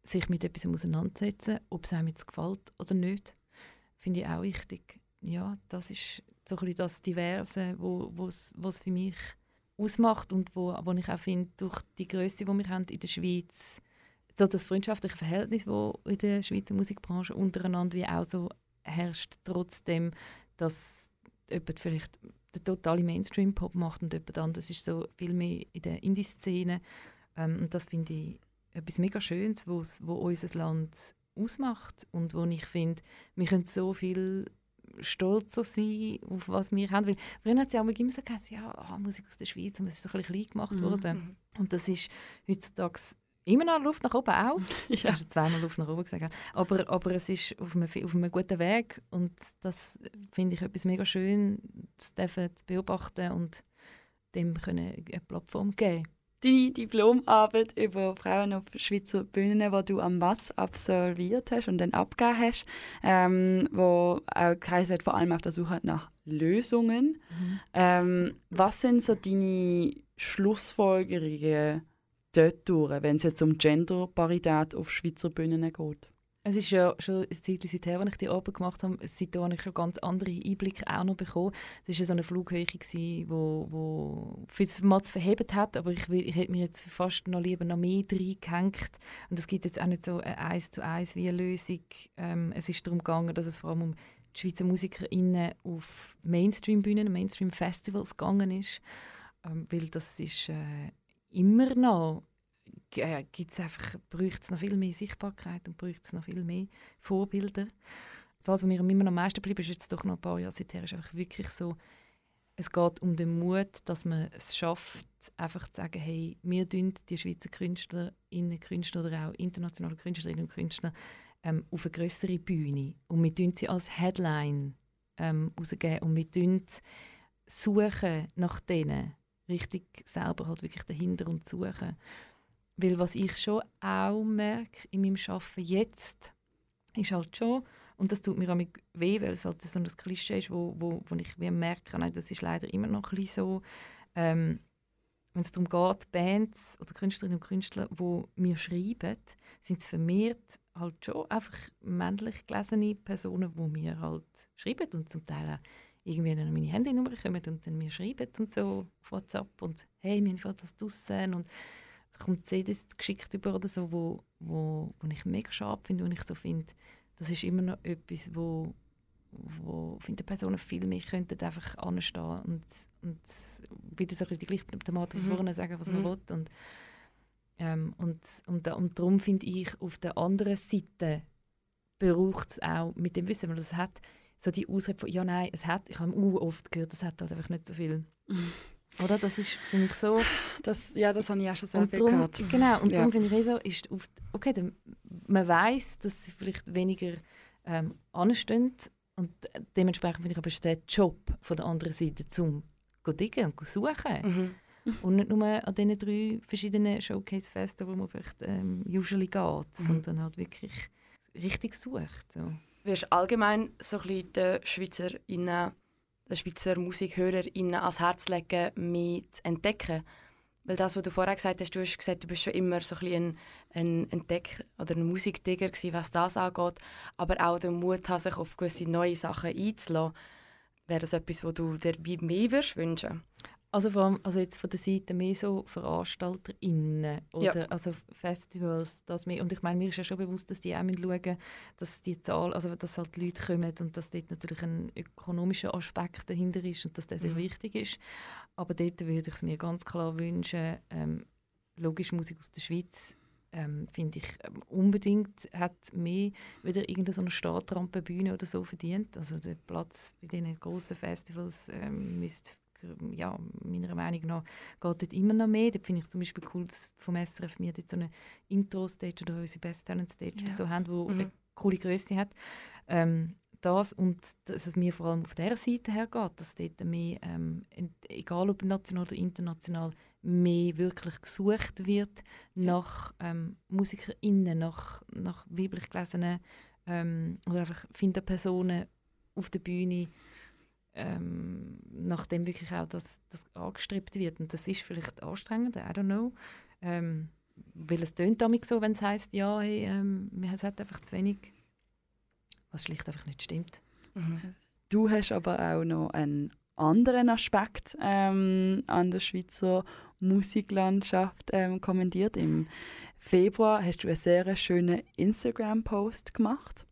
sich mit etwas auseinandersetzen, ob es einem jetzt gefällt oder nicht, finde ich auch wichtig. Ja, das ist so ein das Diverse, wo, was für mich ausmacht und wo, wo ich auch finde, durch die Größe, die wir haben in der Schweiz, so das freundschaftliche Verhältnis, das in der Schweizer Musikbranche untereinander wie auch so herrscht, trotzdem, dass jemand vielleicht den totalen Mainstream-Pop macht und jemand anderes ist so viel mehr in der Indie-Szene. Ähm, und das finde ich etwas mega Schönes, wo unser Land ausmacht und wo ich finde, wir können so viel stolzer sein auf was wir haben. Weil früher hat sie auch immer gesagt, ja, ah, Musik aus der Schweiz und es ist so ein bisschen klein gemacht mhm. worden. Mhm. Und das ist heutzutage immer noch Luft nach oben auch. ja. Hast zweimal Luft nach oben gesagt. Aber, aber es ist auf einem, auf einem guten Weg und das finde ich etwas mega schön, zu, dürfen, zu beobachten und dem können eine Plattform geben deine Diplomarbeit über Frauen auf Schweizer Bühnen, die du am Matz absolviert hast und dann abgegeben hast, ähm, wo auch hat, vor allem auf der Suche nach Lösungen. Mhm. Ähm, was sind so deine Schlussfolgerungen dort durch, wenn es jetzt um Genderparität auf Schweizer Bühnen geht? Es ist ja schon ein Zeit her, als ich die Arbeit gemacht habe. Seitdem habe ich schon ganz andere Einblicke auch noch bekommen. Es war so eine Flughöhe, die wo, wo das Matz verhebt hat, aber ich, ich hätte mir jetzt fast noch lieber noch mehr reingehängt. Und es gibt jetzt auch nicht so eine eins zu eins wie eine Lösung. Ähm, es ist darum gegangen, dass es vor allem um die Schweizer MusikerInnen auf Mainstream-Bühnen, Mainstream-Festivals gegangen ist. Ähm, weil das ist äh, immer noch äh, gibt's einfach, braucht es noch viel mehr Sichtbarkeit und braucht es noch viel mehr Vorbilder. Was mir immer noch am meisten bleibt, ist jetzt doch noch ein paar Jahre seither, ist einfach wirklich so, es geht um den Mut, dass man es schafft, einfach zu sagen, hey, wir tun die Schweizer Künstlerinnen, Künstler oder auch internationale Künstlerinnen und Künstler ähm, auf eine größere Bühne und wir tun sie als Headline ähm, rausgeben und wir tun suchen nach denen, richtig selber halt wirklich dahinter und suchen. Weil was ich schon auch merke in meinem Arbeiten jetzt, ist halt schon, und das tut mir auch weh, weil es halt so ein Klischee ist, wo, wo, wo ich wie merke, nein, das ist leider immer noch ein so, ähm, wenn es darum geht, Bands oder Künstlerinnen und Künstler, die mir schreiben, sind es vermehrt halt schon einfach männlich gelesene Personen, die mir halt schreiben und zum Teil auch irgendwie dann meine Handynummer kommen und dann mir schreiben und so auf WhatsApp und «Hey, wir haben das draussen» und kommt CDs geschickt über oder so, wo, wo, wo ich mega schade finde, wo ich so finde, das ist immer noch etwas, wo, wo finde Personen viel mehr könnten einfach anstehen und, und wieder so die gleiche Thematik mhm. vorne sagen, was man mhm. will. Und, ähm, und, und, und darum finde ich, auf der anderen Seite braucht es auch, mit dem Wissen, weil es hat, so die Ausrede von, ja nein, es hat, ich habe oft gehört, es hat halt einfach nicht so viel. Oder? Das ist für mich so. Das, ja, das habe ich auch schon sehr viel gehört. Genau, und ja. darum finde ich eh so, ist oft, okay, dann, man weiß, dass sie vielleicht weniger ähm, anstehen und dementsprechend finde ich aber ist der Job von der anderen Seite zum diggen und suchen. Mhm. Und nicht nur an diesen drei verschiedenen Showcase-Festen, wo man vielleicht ähm, usually geht, mhm. sondern halt wirklich richtig sucht. So. Wirst allgemein so ein bisschen den SchweizerInnen den Schweizer MusikhörerInnen ans Herz legen, mehr zu entdecken. Weil das, was du vorher gesagt hast, du hast gesagt, du bist schon immer so ein, ein Entdeck- oder ein Musikdigger gewesen, was das angeht, aber auch den Mut haben, sich auf gewisse neue Sachen einzulassen. Wäre das etwas, was du dir mehr wünschen würdest? Also, vor allem, also jetzt von der Seite mehr so VeranstalterInnen oder ja. also Festivals, das mehr. Und ich meine, mir ist ja schon bewusst, dass die auch schauen dass die Zahl, also dass halt Leute kommen und dass dort natürlich ein ökonomischer Aspekt dahinter ist und dass das sehr mhm. wichtig ist. Aber dort würde ich es mir ganz klar wünschen, ähm, logisch Musik aus der Schweiz ähm, finde ich ähm, unbedingt hat mehr wieder irgendeine so eine Startrampenbühne oder so verdient. Also der Platz bei diesen großen Festivals ähm, müsste ja, meiner Meinung nach geht dort immer noch mehr. Da finde ich zum Beispiel cool, dass vom SRF wir jetzt so eine Intro-Stage oder unsere Best Talent Stage ja. so haben, die mhm. eine coole Größe hat. Ähm, das und dass es mir vor allem auf der Seite her geht, dass dort mehr, ähm, egal ob national oder international, mehr wirklich gesucht wird nach ähm, MusikerInnen, nach, nach weiblich gelesenen ähm, oder einfach finden Personen auf der Bühne, ähm, nachdem wirklich auch das, das angestrebt wird. Und das ist vielleicht anstrengend, I don't know. Ähm, weil es tönt damit so, wenn es heißt, ja, hey, ähm, es hat einfach zu wenig, was schlicht einfach nicht stimmt. Mhm. Du hast aber auch noch einen anderen Aspekt ähm, an der Schweizer Musiklandschaft ähm, kommentiert. Im Februar hast du einen sehr schönen Instagram-Post gemacht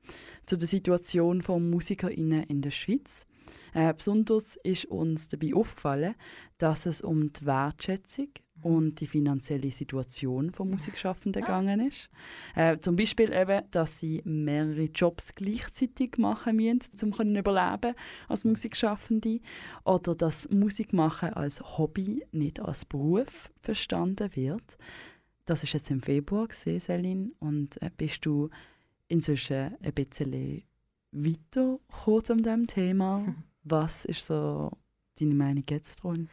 zu der Situation von MusikerInnen in der Schweiz. Äh, besonders ist uns dabei aufgefallen, dass es um die Wertschätzung und die finanzielle Situation von Musikschaffenden gegangen ist. Äh, zum Beispiel eben, dass sie mehrere Jobs gleichzeitig machen müssen, um überleben als Musikschaffende. Oder dass Musikmachen als Hobby, nicht als Beruf verstanden wird. Das ist jetzt im Februar gesehen, Celine. Und äh, bist du inzwischen ein bisschen weiter kurz an diesem Thema? Was ist so deine Meinung jetzt dran?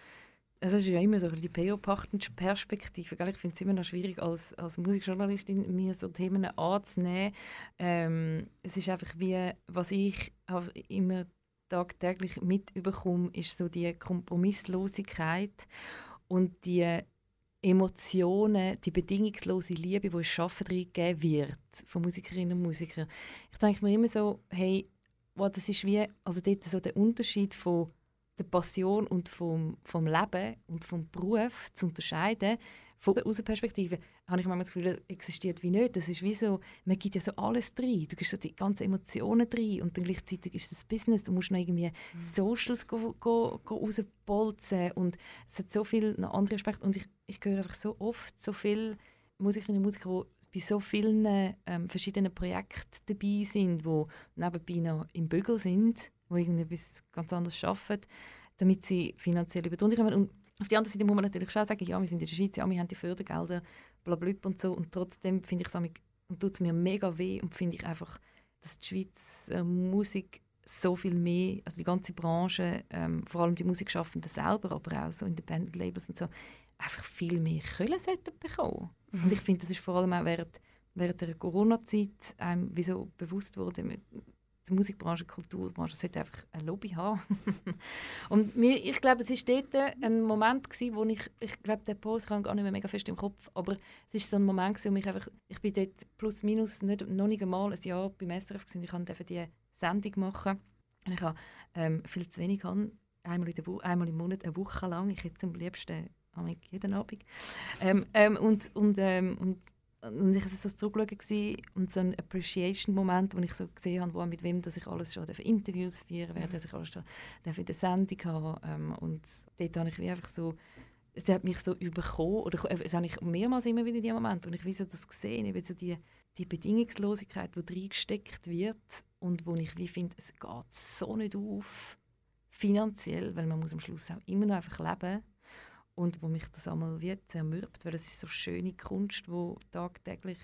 Also es ist ja immer so die PO-Perspektive. Ich finde es immer noch schwierig, als, als Musikjournalistin mir so Themen anzunehmen. Ähm, es ist einfach wie, was ich immer tagtäglich mitbekomme, ist so die Kompromisslosigkeit und die Emotionen, die bedingungslose Liebe, die in Schaffen reingegeben wird von Musikerinnen und Musikern. Ich denke mir immer so, hey, wow, das ist wie, also dort so der Unterschied von der Passion und vom, vom Leben und vom Beruf zu unterscheiden, von der Außenperspektive, habe ich manchmal das Gefühl, existiert wie nicht. Das ist wie so, man gibt ja so alles drin. Du gibst so die ganzen Emotionen drin und dann gleichzeitig ist es Business. Du musst noch irgendwie mhm. Socials go, go, go rausbolzen und es hat so viele andere Aspekte. Und ich, ich höre einfach so oft so viele Musikerinnen und Musiker, die bei so vielen ähm, verschiedenen Projekten dabei sind, die nebenbei noch im Bügel sind die irgendetwas ganz anderes arbeiten, damit sie finanziell über die kommen. Und auf der anderen Seite muss man natürlich schon sagen, ja, wir sind in der Schweiz, ja, wir haben die Fördergelder, bla, bla, und so. Und trotzdem finde ich es und tut es mir mega weh und finde ich einfach, dass die Schweiz äh, Musik so viel mehr, also die ganze Branche, ähm, vor allem die Musikschaffenden selber, aber auch so Independent Labels und so, einfach viel mehr Können sollten bekommen. Mhm. Und ich finde, das ist vor allem auch während, während der Corona-Zeit einem wieso bewusst wurde, die Musikbranche, die Kulturbranche sollte einfach ein Lobby haben. und mir, ich glaube, es war dort ein Moment, gewesen, wo ich, ich glaube, den Post kann gar nicht mehr mega fest im Kopf, aber es war so ein Moment, gewesen, wo ich einfach, ich bin dort plus minus nicht, noch nicht einmal ein Jahr beim SRF gewesen, ich konnte diese Sendung machen und ich habe ähm, viel zu wenig haben, einmal, in der einmal im Monat, eine Woche lang, ich hätte am liebsten jeden Abend. Ähm, ähm, und, und, ähm, und und ich war so zurückschauen und so ein Appreciation-Moment, wo ich so gesehen habe, mit wem dass ich alles schon Interviews führen werde, mhm. dass ich alles schon in der Sendung habe. Ähm, und dort habe ich wie einfach so, es hat mich so überkommen, oder es habe ich mehrmals immer wieder in diesem Moment, wo ich wie so das gesehen habe, so die, die Bedingungslosigkeit, die reingesteckt wird und wo ich wie finde, es geht so nicht auf, finanziell, weil man muss am Schluss auch immer noch einfach leben und wo mich das einmal wie zermürbt, weil es ist so schöne Kunst, wo tagtäglich,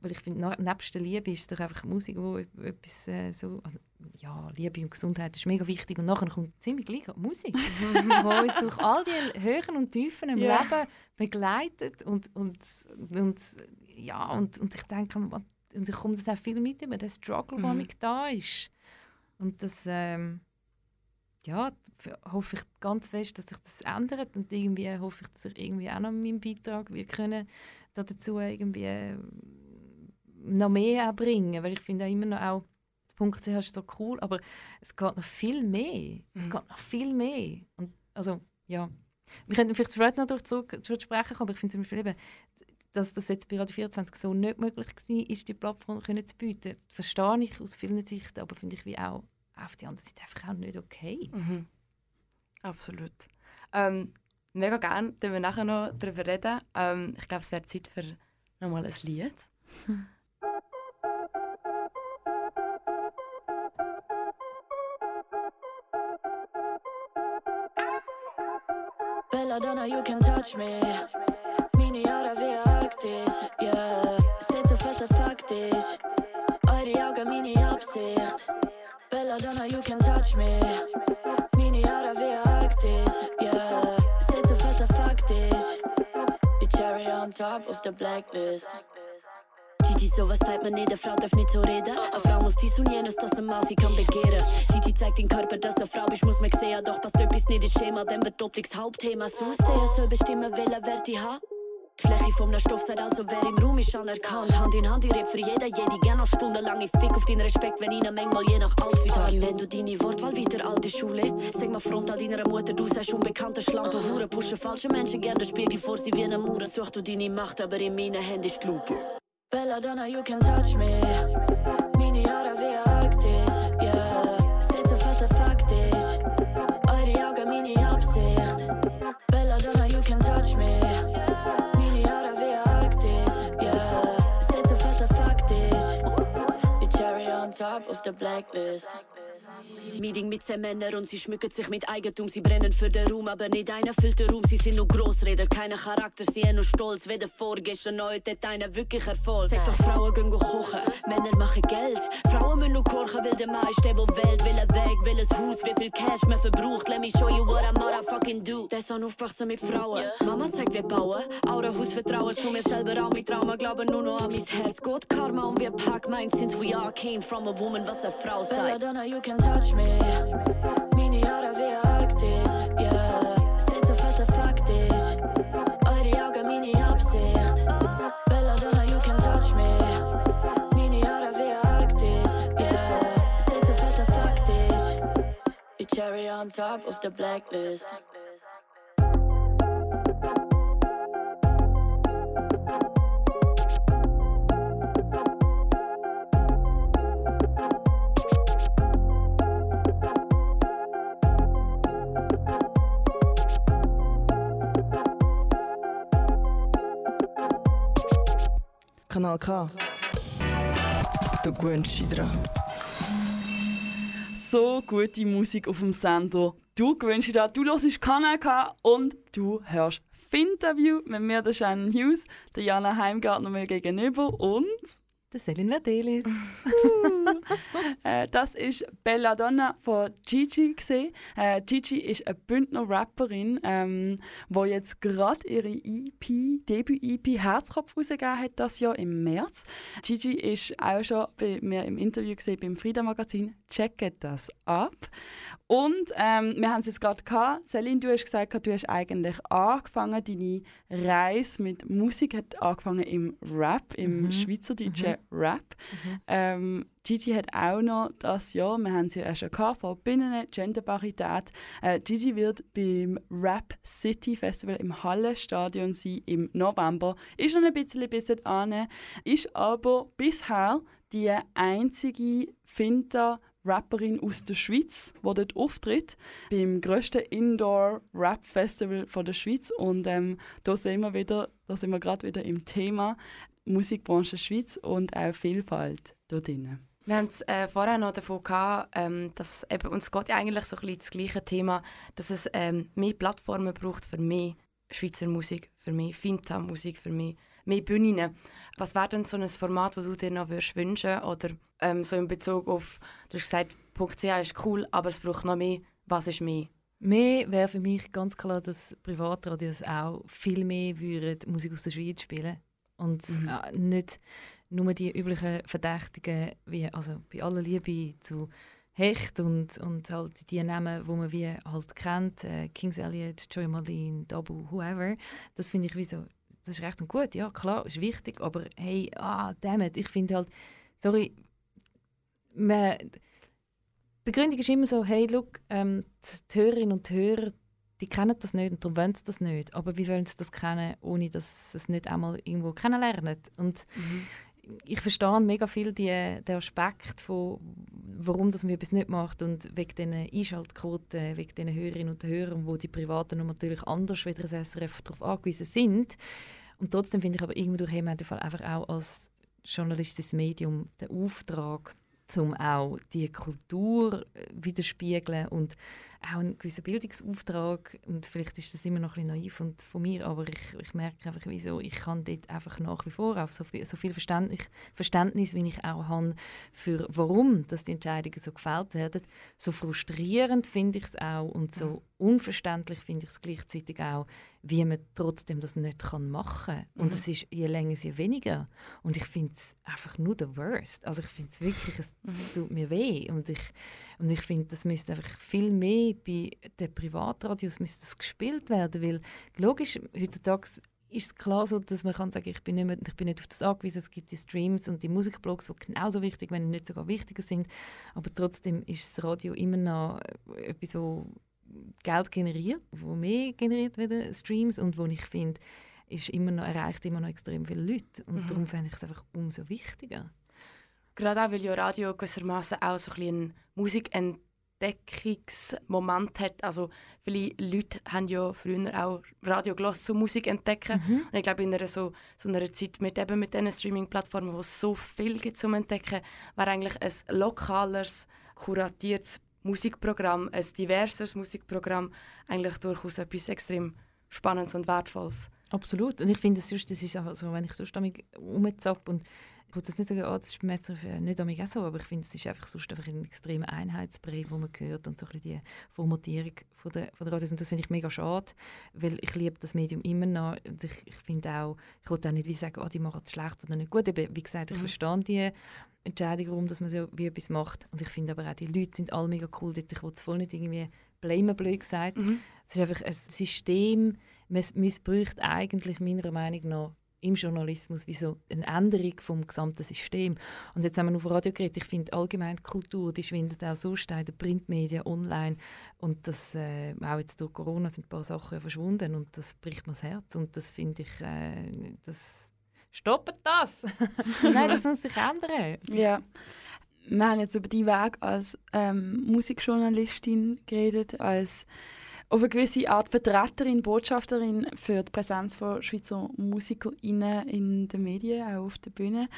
weil ich finde, nebst der Liebe ist es doch einfach Musik, wo etwas äh, so, also, ja, Liebe und Gesundheit ist mega wichtig und nachher kommt ziemlich gleich Musik, wo uns durch all die Höhen und Tiefen im yeah. Leben begleitet und, und, und ja, und, und ich denke, und ich komme das auch viel mit über den Struggle, der mhm. da ist und das, ähm, ja, hoffe ich ganz fest, dass sich das ändert und irgendwie hoffe ich, dass ich irgendwie auch noch meinen Beitrag wir können dazu irgendwie ähm, noch mehr bringen, weil ich finde auch immer noch auch .ch ist so cool, aber es geht noch viel mehr. Mhm. Es geht noch viel mehr. Und also, ja. Wir könnten vielleicht später noch zurück zu sprechen, aber ich finde zum Beispiel eben, dass das jetzt bei Radio 24 so nicht möglich war, ist die Plattform können zu bieten. Das verstehe ich aus vielen Sichten, aber finde ich wie auch auf die andere Seite einfach auch nicht okay. Mhm. Absolut. Ähm, mega gerne, dass wir nachher noch darüber reden. Ähm, ich glaube, es wäre Zeit für nochmal ein Lied. Belladonna, you can touch me. Meine Jahre wie Arktis, yeah. Seht so fest faktisch. Eure Augen, meine Absicht. Belladonna, you can touch me. Jahre wie Arktis, yeah. Seht so fast faktisch. Die Cherry on top of the blacklist. Gigi, sowas zeigt man nicht, eine Frau darf nicht so reden. Eine Frau muss dies und jenes, dass ein Mann sie kann begehren. Gigi zeigt den Körper, dass eine Frau ist, muss man sehen. Doch passt etwas nicht ins Schema, dann wird Optik Hauptthema. So sehr soll bestimmen, welcher Wert ich habe. Die Fläche vom Stoff sagt also, wer im Raum ist anerkannt. Hand in Hand, ich rede für jeden, jede, gerne noch stundenlang. Ich fick auf deinen Respekt, wenn ich manchmal je nach Outfit habe. Wenn du deine Wortwahl wieder alte Schule, sag mal frontal deiner Mutter, du sagst unbekannter Schlange. Du Hure pushen falsche Menschen gerne den Spiegel vor sie wie eine Mauer. Such du deine Macht, aber in meinen Händen ist die Lupe. Belladonna, you can touch me. Meine Jahre wie Arktis, yeah. Seht so fast faktisch. Eure Augen, meine Absicht. Belladonna, you can touch me. Top of the blacklist. Meeting mit zehn Männern und sie schmücken sich mit Eigentum. Sie brennen für den Raum, aber nicht einer füllt den Raum. Sie sind nur Grossräder, keine Charakter, sie haben nur Stolz. Weder vorgestern noch heute einer wirklich Erfolg. Sag doch, Frauen gehen kochen, Männer machen Geld. Frauen müssen nur kochen, weil der Mann ist der, der wählt. Will er weg, will ein Haus, wie viel Cash man verbraucht. Let me show you what I motherfucking do. Der Sohn aufwachsen mit Frauen. Mama zeigt, wie bauen. Haus vertrauen zu mir selber auch mit Trauma. Glauben nur noch an mein Herz. Gott Karma und wir pack mein since we all came from a woman, was eine Frau sagt. Belladonna, you can touch me. Meine Jahre wie Arktis, yeah. Seht so fast faktisch. Eure Augen, meine Absicht. Belladonna, you can touch me. Meine Jahre wie Arktis, yeah. Seht so fast faktisch. Wie Cherry on top of the blacklist. Kanal K. Du gewöhnst dich dran. So gute Musik auf dem Sender. Du gewöhnst dich dran. Du hörst Kanal K und du hörst Finterview mit mir, der Shannon Hughes, der Jana Heimgartner mir gegenüber und der Selin Verdelis. äh, das ist Belladonna von Gigi. Äh, Gigi ist eine Bündner Rapperin, ähm, wo jetzt gerade ihre EP, Debüt-EP Herzkopf rausgegeben hat, das Jahr im März. Gigi ist auch schon bei mir im Interview gesehen beim Frieda Magazin. Checkt das ab. Und ähm, wir haben es jetzt gerade gehabt. Celine, du hast gesagt, du hast eigentlich angefangen, deine Reise mit Musik hat angefangen im Rap, im mhm. schweizerdeutschen mhm. Rap. Mhm. Ähm, Gigi hat auch noch das Jahr, wir haben sie ja schon gehabt, von Binnen Genderparität. Äh, Gigi wird beim Rap City Festival im Hallenstadion sein im November. Ist noch ein bisschen bis dahin, ist aber bisher die einzige Finta Rapperin aus der Schweiz, die dort auftritt, beim grössten Indoor-Rap-Festival der Schweiz. Und ähm, da sind wir wieder, da sind wir gerade wieder im Thema Musikbranche Schweiz und auch Vielfalt dort drin. Wir haben es äh, vorher noch davon gehabt, ähm, dass eben, uns geht ja eigentlich so ein bisschen das gleiche Thema, dass es ähm, mehr Plattformen braucht für mehr Schweizer Musik, für mehr Finta-Musik, für mehr mehr Bühnen. Was wäre denn so ein Format, das du dir noch würdest wünschen Oder ähm, so in Bezug auf, du hast gesagt, .ch ist cool, aber es braucht noch mehr. Was ist mehr? Mehr wäre für mich ganz klar, dass Privatradios auch viel mehr würden Musik aus der Schweiz spielen und mhm. äh, nicht nur die üblichen Verdächtigen, wie also bei aller Liebe zu Hecht und, und halt die Namen, die man wie halt kennt, äh, Kings Elliot, Joy Marlene, Dabu, whoever, das finde ich wie so das ist recht und gut, ja klar, ist wichtig, aber hey, ah, dammit, ich finde halt, sorry, man, die Begründung ist immer so, hey, look, ähm, die Hörerinnen und Hörer, die kennen das nicht und darum wollen sie das nicht. Aber wie wollen sie das kennen, ohne dass sie es nicht einmal irgendwo kennenlernen? Und mhm ich verstehe mega viel die, den Aspekt von, warum das man etwas nicht macht und wegen diesen Einschaltquoten, wegen diesen Hörerinnen und Hörern, wo die Privaten natürlich anders wie das SRF darauf angewiesen sind. Und trotzdem finde ich aber irgendwo haben wir Fall einfach auch als journalistisches Medium den Auftrag, um auch die Kultur äh, widerspiegeln und auch einen gewissen Bildungsauftrag. Und vielleicht ist das immer noch ein bisschen naiv und von mir, aber ich, ich merke einfach, wieso. Ich kann dort einfach nach wie vor auch so viel, so viel Verständnis, Verständnis, wie ich auch habe, für warum dass die Entscheidungen so gefällt werden. So frustrierend finde ich es auch und so unverständlich finde ich es gleichzeitig auch, wie man trotzdem das nicht kann machen kann. Und mhm. es ist je länger, je weniger. Und ich finde es einfach nur the worst. Also ich finde es wirklich, es, es, mhm. tut mir weh. Und ich, und ich finde, das müsste einfach viel mehr bei den Privatradios müsste das gespielt werden, weil logisch, heutzutage ist es klar so, dass man kann sagen, ich bin nicht, mehr, ich bin nicht auf das angewiesen, es gibt die Streams und die Musikblogs, die genauso wichtig, wenn nicht sogar wichtiger sind, aber trotzdem ist das Radio immer noch etwas, so Geld generiert, wo mehr generiert werden Streams und wo ich finde, ist immer noch, erreicht immer noch extrem viele Leute und mhm. darum finde ich es einfach umso wichtiger. Gerade auch, weil ja Radio gewissermaßen auch so ein bisschen Musik Entdeckungsmoment hat. Also viele Leute haben ja früher auch Radio gelassen zum Musik entdecken. Mhm. Und ich glaube, in einer so, so einer Zeit mit eben mit diesen Streaming-Plattformen, wo es so viel gibt zum Entdecken, wäre eigentlich ein lokaleres, kuratiertes Musikprogramm, ein diverses Musikprogramm eigentlich durchaus etwas extrem Spannendes und Wertvolles. Absolut. Und ich finde, das ist, einfach so, wenn ich sonst umzapp und würde nicht sagen, oh, das ist nicht an auch so, aber ich finde, es ist einfach sonst einfach ein extremer Einheitsbrei, wo man hört und so ein die Formatierung von der, von der Radios. Und das finde ich mega schade, weil ich liebe das Medium immer noch und ich, ich finde auch, ich wollte auch nicht wie sagen, oh, die machen es schlecht oder nicht gut. Eben, wie gesagt, ich mhm. verstehe die Entscheidung, warum dass man so wie etwas macht. Und ich finde aber auch, die Leute sind alle mega cool dort. Ich will es voll nicht irgendwie blamen, blöd gesagt. Mhm. Es ist einfach ein System, man missbraucht eigentlich meiner Meinung nach im Journalismus wie so eine Änderung vom gesamten System. Und jetzt haben wir auf Radio geredet. Ich finde allgemein die Kultur, die schwindet auch so in den Printmedien, online. Und das, äh, auch jetzt durch Corona sind ein paar Sachen verschwunden und das bricht mir das Herz. Und das finde ich, äh, das stoppen das! Nein, das muss sich ändern. Ja. Wir haben jetzt über die Weg als ähm, Musikjournalistin geredet, als auf eine gewisse Art Vertreterin, Botschafterin für die Präsenz von Schweizer MusikerInnen in den Medien, auch auf der Bühne.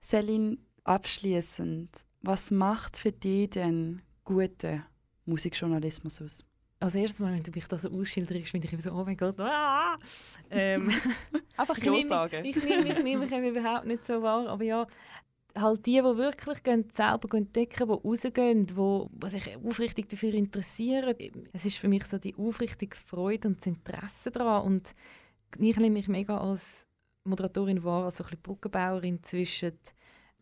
Selin, abschließend, was macht für dich denn guten Musikjournalismus aus? Als erstes Mal, wenn du mich das so ausschilderst, finde ich immer so, oh mein Gott, ah! ähm, Einfach Ja sagen. Ich nehme mich, nehm mich überhaupt nicht so wahr, aber ja, halt die, die wirklich gehen, selber entdecken, die rausgehen, die, sich aufrichtig dafür interessieren. Es ist für mich so die aufrichtige Freude und das Interesse daran. Und ich nehme mich mega als Moderatorin wahr, als so ein Brückenbauerin zwischen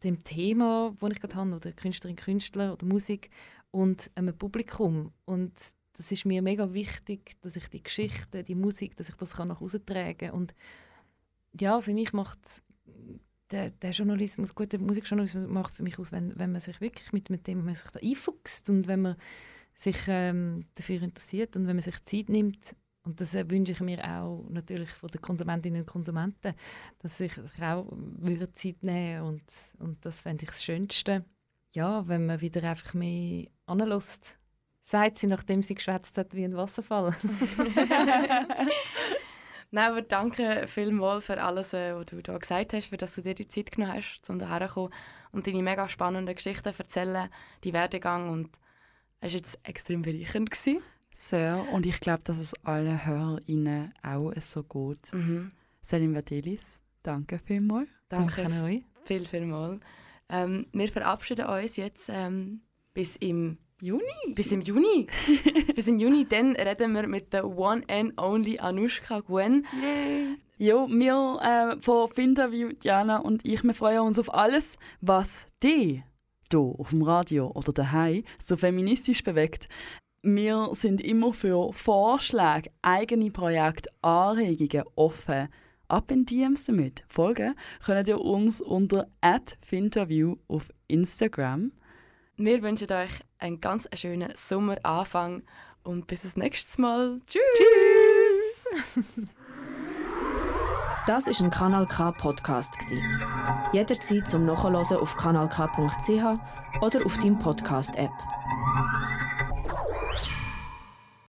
dem Thema, das ich gerade habe, oder Künstlerin, Künstler oder Musik, und einem Publikum. Und das ist mir mega wichtig, dass ich die Geschichte, die Musik, dass ich das nach Hause tragen kann. Und ja, für mich macht der, der Journalismus, guter Musikjournalismus macht für mich aus, wenn, wenn man sich wirklich mit, dem man sich da einfuchst und wenn man sich ähm, dafür interessiert und wenn man sich Zeit nimmt. Und das äh, wünsche ich mir auch natürlich von den Konsumentinnen und Konsumenten, dass sich auch Zeit nehmen und, und das fände ich das Schönste. Ja, wenn man wieder einfach mehr anlässt, sagt sie, nachdem sie geschwätzt hat wie ein Wasserfall. Nein, aber danke vielmals für alles, äh, was du da gesagt hast, für dass du dir die Zeit genommen hast, um hierher zu kommen und deine mega spannenden Geschichten zu erzählen, die Werdegang und es war jetzt extrem bereichernd. Gewesen. Sehr. Und ich glaube, dass es allen HörerInnen auch so gut. Mhm. Selim Vadelis, danke vielmals. Danke, danke euch. Viel, vielmals. Ähm, wir verabschieden uns jetzt ähm, bis im Juni? Bis im Juni. Bis im Juni, dann reden wir mit der One and Only Anushka Gwen. Yay. Ja, wir äh, von Finterview, Diana und ich, wir freuen uns auf alles, was die hier auf dem Radio oder daheim so feministisch bewegt. Wir sind immer für Vorschläge, eigene Projekte, Anregungen offen. Ab in DMs damit. Folgen könnt ihr uns unter @finterview auf Instagram. Wir wünschen euch einen ganz schönen Sommeranfang und bis das nächste Mal. Tschüss! Das ist ein Kanal K Podcast Jederzeit zum Nachhören auf kanalk.ch oder auf deinem Podcast App.